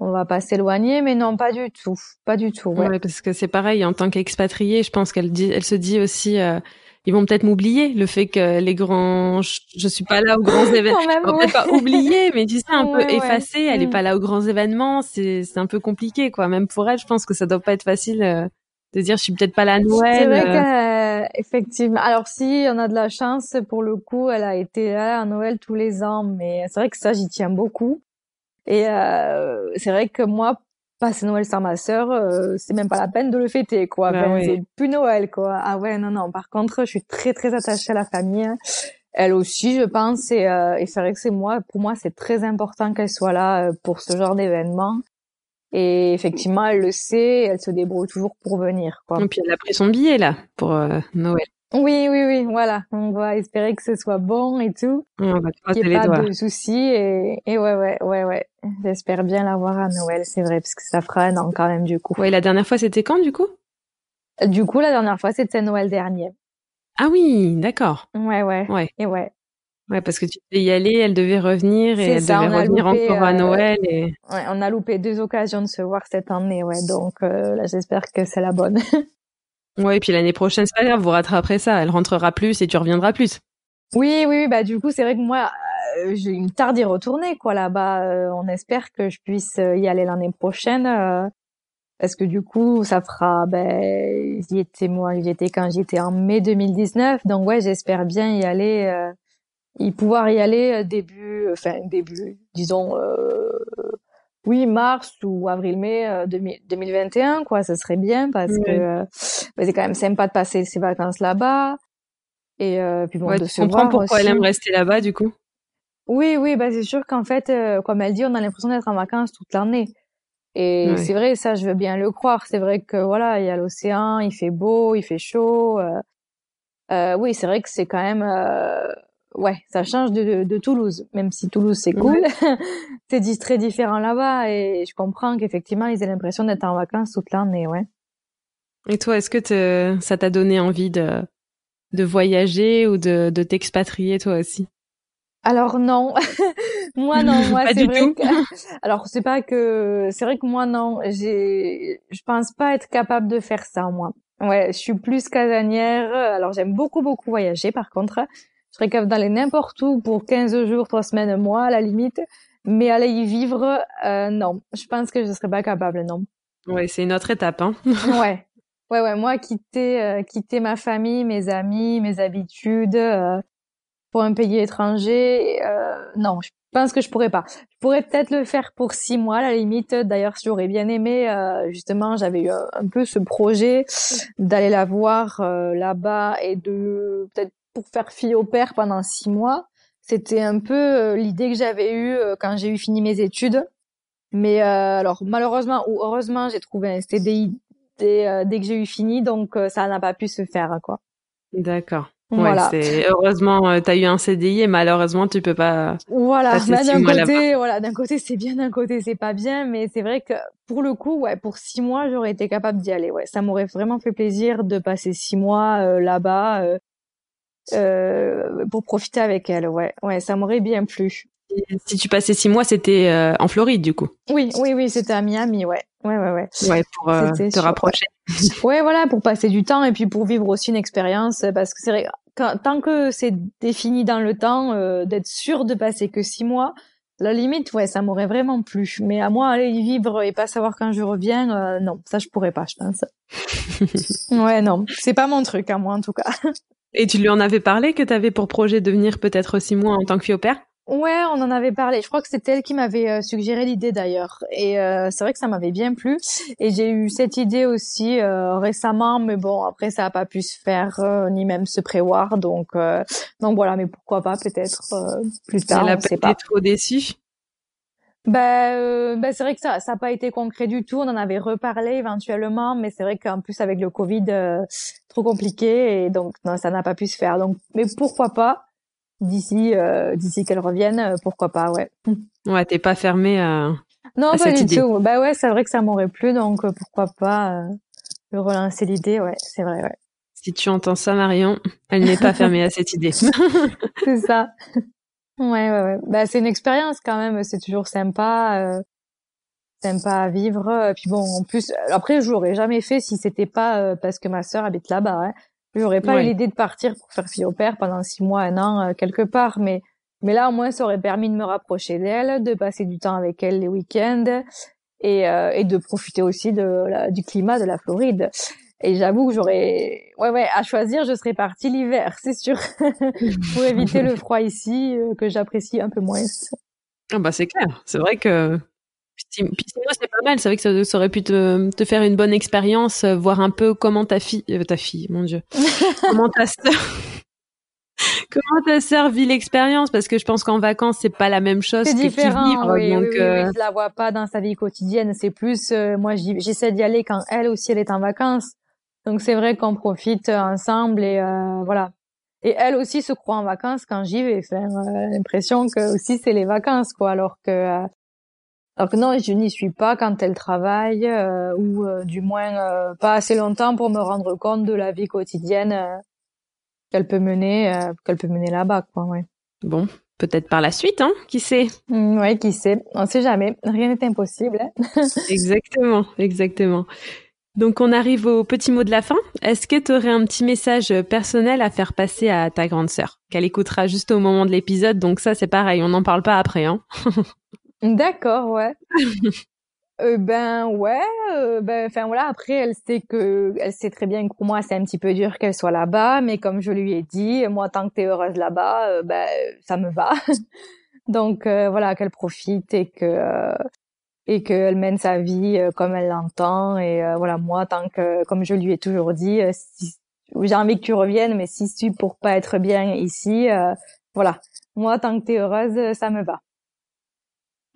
[SPEAKER 3] on va pas s'éloigner, mais non, pas du tout, pas du tout. Ouais,
[SPEAKER 1] parce que c'est pareil en tant qu'expatriée, je pense qu'elle dit, elle se dit aussi, euh, ils vont peut-être m'oublier, le fait que les grands, je, suis pas là aux grands événements, peut-être pas oublier, mais tu sais un peu effacée, elle est mm. pas là aux grands événements, c'est c'est un peu compliqué quoi. Même pour elle, je pense que ça doit pas être facile. Euh, de dire je suis peut-être pas là à Noël.
[SPEAKER 3] C'est vrai euh. qu'effectivement. Alors si on a de la chance, pour le coup, elle a été là à Noël tous les ans, mais c'est vrai que ça j'y tiens beaucoup. Et euh, c'est vrai que moi, passer Noël sans ma sœur, euh, c'est même pas la peine de le fêter, quoi. Ben, C'est plus Noël, quoi. Ah ouais, non, non. Par contre, je suis très, très attachée à la famille. Elle aussi, je pense. Et, euh, et c'est vrai que c'est moi, pour moi, c'est très important qu'elle soit là euh, pour ce genre d'événement. Et effectivement, elle le sait, elle se débrouille toujours pour venir. Quoi.
[SPEAKER 1] Et puis elle a pris son billet là pour euh, Noël.
[SPEAKER 3] Oui, oui, oui, voilà. On va espérer que ce soit bon et tout.
[SPEAKER 1] On va
[SPEAKER 3] n'y ait pas de soucis. Et, et ouais, ouais, ouais, ouais. J'espère bien l'avoir à Noël, c'est vrai, parce que ça fera un an quand même, du coup.
[SPEAKER 1] Ouais, la dernière fois, c'était quand, du coup?
[SPEAKER 3] Du coup, la dernière fois, c'était Noël dernier.
[SPEAKER 1] Ah oui, d'accord.
[SPEAKER 3] Ouais, ouais. Ouais. Et ouais.
[SPEAKER 1] Ouais, parce que tu devais y aller, elle devait revenir et elle devait revenir encore à euh, Noël. Et...
[SPEAKER 3] Ouais, on a loupé deux occasions de se voir cette année, ouais. Donc euh, là, j'espère que c'est la bonne.
[SPEAKER 1] Ouais, et puis l'année prochaine, c'est pas grave, vous rattraperez ça. Elle rentrera plus et tu reviendras plus.
[SPEAKER 3] Oui, oui, bah du coup, c'est vrai que moi, j'ai une tarde d'y retourner quoi là-bas. on espère que je puisse y aller l'année prochaine parce que du coup ça fera ben j'y étais moi j'y étais quand j'étais en mai 2019 donc ouais j'espère bien y aller euh, y pouvoir y aller début enfin début disons euh, oui mars ou avril mai 2021 quoi ça serait bien parce que ben, c'est quand même sympa de passer ses vacances là-bas. Et euh, puis bon
[SPEAKER 1] ouais,
[SPEAKER 3] de
[SPEAKER 1] tu comprends pourquoi elle aime rester là-bas du coup?
[SPEAKER 3] Oui oui bah c'est sûr qu'en fait comme elle dit on a l'impression d'être en vacances toute l'année. Et c'est vrai, ça, je veux bien le croire. C'est vrai que voilà, il y a l'océan, il fait beau, il fait chaud. Euh, euh, oui, c'est vrai que c'est quand même, euh, ouais, ça change de, de, Toulouse. Même si Toulouse c'est cool, c'est très différent là-bas. Et je comprends qu'effectivement, ils aient l'impression d'être en vacances toute l'année, ouais.
[SPEAKER 1] Et toi, est-ce que ça t'a donné envie de de voyager ou de, de t'expatrier toi aussi?
[SPEAKER 3] Alors non, moi non, moi c'est vrai que alors c'est pas que c'est vrai que moi non, j'ai je pense pas être capable de faire ça moi. Ouais, je suis plus casanière. Alors j'aime beaucoup beaucoup voyager par contre. Je serais capable d'aller n'importe où pour 15 jours, 3 semaines, un mois à la limite, mais aller y vivre euh, non, je pense que je serais pas capable non.
[SPEAKER 1] Ouais, c'est une autre étape hein.
[SPEAKER 3] ouais. Ouais ouais, moi quitter euh, quitter ma famille, mes amis, mes habitudes euh, pour un pays étranger, euh, non, je pense que je pourrais pas. Je pourrais peut-être le faire pour six mois, à la limite. D'ailleurs, j'aurais bien aimé, euh, justement, j'avais eu un, peu ce projet d'aller la voir euh, là-bas et de peut-être pour faire fille au père pendant six mois. C'était un peu euh, l'idée que j'avais eue quand j'ai eu fini mes études. Mais alors malheureusement ou heureusement, j'ai trouvé un CDI dès, dès que j'ai eu fini, donc ça n'a pas pu se faire quoi.
[SPEAKER 1] D'accord. Voilà. c'est heureusement euh, tu as eu un CDI et malheureusement tu peux pas.
[SPEAKER 3] Voilà, d'un côté, voilà, d'un côté c'est bien, d'un côté c'est pas bien, mais c'est vrai que pour le coup, ouais, pour six mois j'aurais été capable d'y aller. Ouais, ça m'aurait vraiment fait plaisir de passer six mois euh, là-bas euh, euh, pour profiter avec elle. Ouais, ouais, ça m'aurait bien plu.
[SPEAKER 1] si tu passais six mois, c'était en Floride du coup.
[SPEAKER 3] Oui, oui, oui, c'était à Miami, ouais, ouais, ouais, ouais.
[SPEAKER 1] Ouais, pour te rapprocher.
[SPEAKER 3] ouais, voilà, pour passer du temps et puis pour vivre aussi une expérience, parce que c'est vrai, tant que c'est défini dans le temps, euh, d'être sûr de passer que six mois, la limite, ouais, ça m'aurait vraiment plu. Mais à moi, aller y vivre et pas savoir quand je reviens, euh, non, ça je pourrais pas, je pense. ouais, non, c'est pas mon truc à moi en tout cas.
[SPEAKER 1] Et tu lui en avais parlé que tu avais pour projet de venir peut-être six mois en tant que fille au père?
[SPEAKER 3] Ouais, on en avait parlé. Je crois que c'était elle qui m'avait euh, suggéré l'idée d'ailleurs. Et euh, c'est vrai que ça m'avait bien plu. Et j'ai eu cette idée aussi euh, récemment, mais bon, après ça n'a pas pu se faire ni même se prévoir. Donc, donc voilà. Mais pourquoi pas peut-être plus tard.
[SPEAKER 1] Elle a pas été trop déçue.
[SPEAKER 3] Ben, ben c'est vrai que ça, ça n'a pas été concret du tout. On en avait reparlé éventuellement, mais c'est vrai qu'en plus avec le Covid, trop compliqué et donc non, ça n'a pas pu se faire. Donc, mais pourquoi pas d'ici euh, d'ici qu'elle revienne, euh, pourquoi pas, ouais.
[SPEAKER 1] Ouais, t'es pas fermée à
[SPEAKER 3] non,
[SPEAKER 1] pas
[SPEAKER 3] du tout. Bah ouais, c'est vrai que ça m'aurait plu, donc euh, pourquoi pas euh, relancer l'idée, ouais, c'est vrai, ouais.
[SPEAKER 1] Si tu entends ça, Marion, elle n'est pas fermée à cette idée.
[SPEAKER 3] c'est ça. Ouais, ouais, ouais. Bah c'est une expérience quand même, c'est toujours sympa, euh, sympa à vivre. Puis bon, en plus, après je l'aurais jamais fait si c'était pas parce que ma sœur habite là-bas. Hein. J'aurais pas eu l'idée de partir pour faire fille au père pendant six mois, un an, euh, quelque part, mais mais là au moins ça aurait permis de me rapprocher d'elle, de passer du temps avec elle les week-ends et euh, et de profiter aussi de la, du climat de la Floride. Et j'avoue que j'aurais, ouais ouais, à choisir, je serais partie l'hiver, c'est sûr, pour éviter le froid ici euh, que j'apprécie un peu moins.
[SPEAKER 1] Ah bah c'est clair, c'est vrai que puis c'est pas mal. C'est vrai que ça, aurait pu te, te, faire une bonne expérience, euh, voir un peu comment ta fille, euh, ta fille, mon dieu, comment ta sœur, comment ta sœur vit l'expérience, parce que je pense qu'en vacances c'est pas la même chose.
[SPEAKER 3] C'est
[SPEAKER 1] différent.
[SPEAKER 3] oui, donc, oui, oui, euh... je la vois pas dans sa vie quotidienne. C'est plus, euh, moi, j'essaie d'y aller quand elle aussi elle est en vacances. Donc c'est vrai qu'on profite ensemble et voilà. Et elle aussi se croit en vacances quand j'y vais. Enfin, l'impression que aussi c'est les vacances, quoi. Alors que alors que non, je n'y suis pas quand elle travaille, euh, ou euh, du moins euh, pas assez longtemps pour me rendre compte de la vie quotidienne qu'elle peut mener, qu'elle peut mener là-bas, quoi. Ouais.
[SPEAKER 1] Bon, peut-être par la suite, hein Qui sait?
[SPEAKER 3] Mmh, Ouais, qui sait? On sait jamais. Rien n'est impossible. Hein
[SPEAKER 1] exactement, exactement. Donc on arrive au petit mot de la fin. Est-ce que tu aurais un petit message personnel à faire passer à ta grande sœur qu'elle écoutera juste au moment de l'épisode? Donc ça c'est pareil, on n'en parle pas après. Hein
[SPEAKER 3] D'accord, ouais. Euh, ben ouais, euh, ben enfin voilà. Après, elle sait que, elle sait très bien que pour moi c'est un petit peu dur qu'elle soit là-bas, mais comme je lui ai dit, moi tant que t'es heureuse là-bas, euh, ben ça me va. Donc voilà, qu'elle profite et que et qu'elle mène sa vie comme elle l'entend. Et voilà, moi tant que, comme je lui ai toujours dit, si, j'ai envie que tu reviennes, mais si tu pour pas être bien ici, voilà, moi tant que t'es heureuse, ça me va.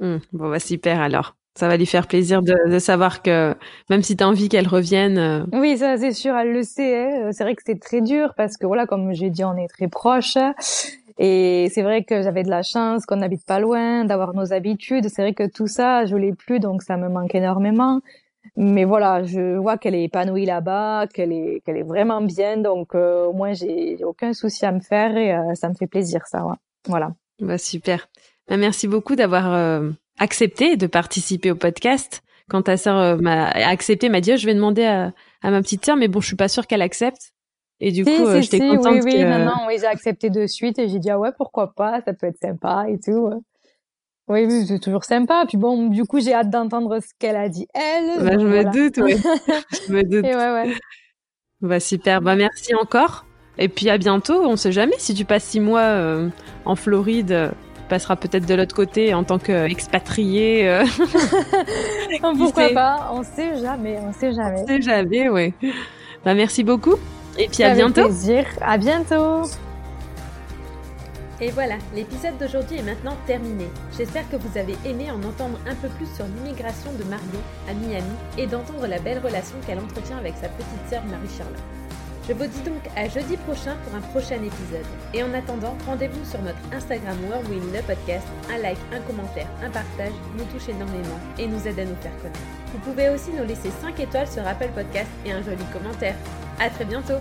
[SPEAKER 1] Mmh, bon bah super alors ça va lui faire plaisir de, de savoir que même si tu as envie qu'elle revienne. Euh,
[SPEAKER 3] oui, ça c'est sûr, elle le sait. Hein. C'est vrai que c'est très dur parce que voilà, comme j'ai dit, on est très proches. Et c'est vrai que j'avais de la chance qu'on n'habite pas loin, d'avoir nos habitudes. C'est vrai que tout ça, je l'ai plus, donc ça me manque énormément. Mais voilà, je vois qu'elle est épanouie là-bas, qu'elle est qu'elle est vraiment bien. Donc euh, au moins j'ai aucun souci à me faire et euh, ça me fait plaisir ça. Voilà.
[SPEAKER 1] Bah super. Bah, merci beaucoup d'avoir accepté de participer au podcast. Quand ta sœur euh, m'a accepté, m'a dit oh, je vais demander à, ma petite sœur, mais bon, je suis pas sûre qu'elle accepte. Et du coup, euh, j'étais contente.
[SPEAKER 3] Oui,
[SPEAKER 1] oui,
[SPEAKER 3] non, non, oui, j'ai accepté de suite et j'ai dit ah ouais, pourquoi pas, ça peut être sympa et tout. Oui, oui, c'est toujours sympa. Puis bon, du coup, j'ai hâte d'entendre ce qu'elle a dit elle.
[SPEAKER 1] Bah, je me doute, oui. je me doute.
[SPEAKER 3] Et ouais, ouais.
[SPEAKER 1] Bah super. Bah merci encore. Et puis à bientôt. On sait jamais si tu passes six mois euh, en Floride passera peut-être de l'autre côté en tant qu'expatrié. Euh...
[SPEAKER 3] Pourquoi pas? On sait jamais, on sait jamais.
[SPEAKER 1] On sait jamais, oui. Bah, merci beaucoup. Et puis à
[SPEAKER 3] Avec
[SPEAKER 1] bientôt.
[SPEAKER 3] plaisir. À bientôt.
[SPEAKER 1] Et voilà, l'épisode d'aujourd'hui est maintenant terminé. J'espère que vous avez aimé en entendre un peu plus sur l'immigration de Mario à Miami et d'entendre la belle relation qu'elle entretient avec sa petite sœur Marie-Charlotte. Je vous dis donc à jeudi prochain pour un prochain épisode. Et en attendant, rendez-vous sur notre Instagram Whirlwind le podcast. Un like, un commentaire, un partage nous touche énormément et nous aide à nous faire connaître. Vous pouvez aussi nous laisser 5 étoiles sur Apple Podcast et un joli commentaire. À très bientôt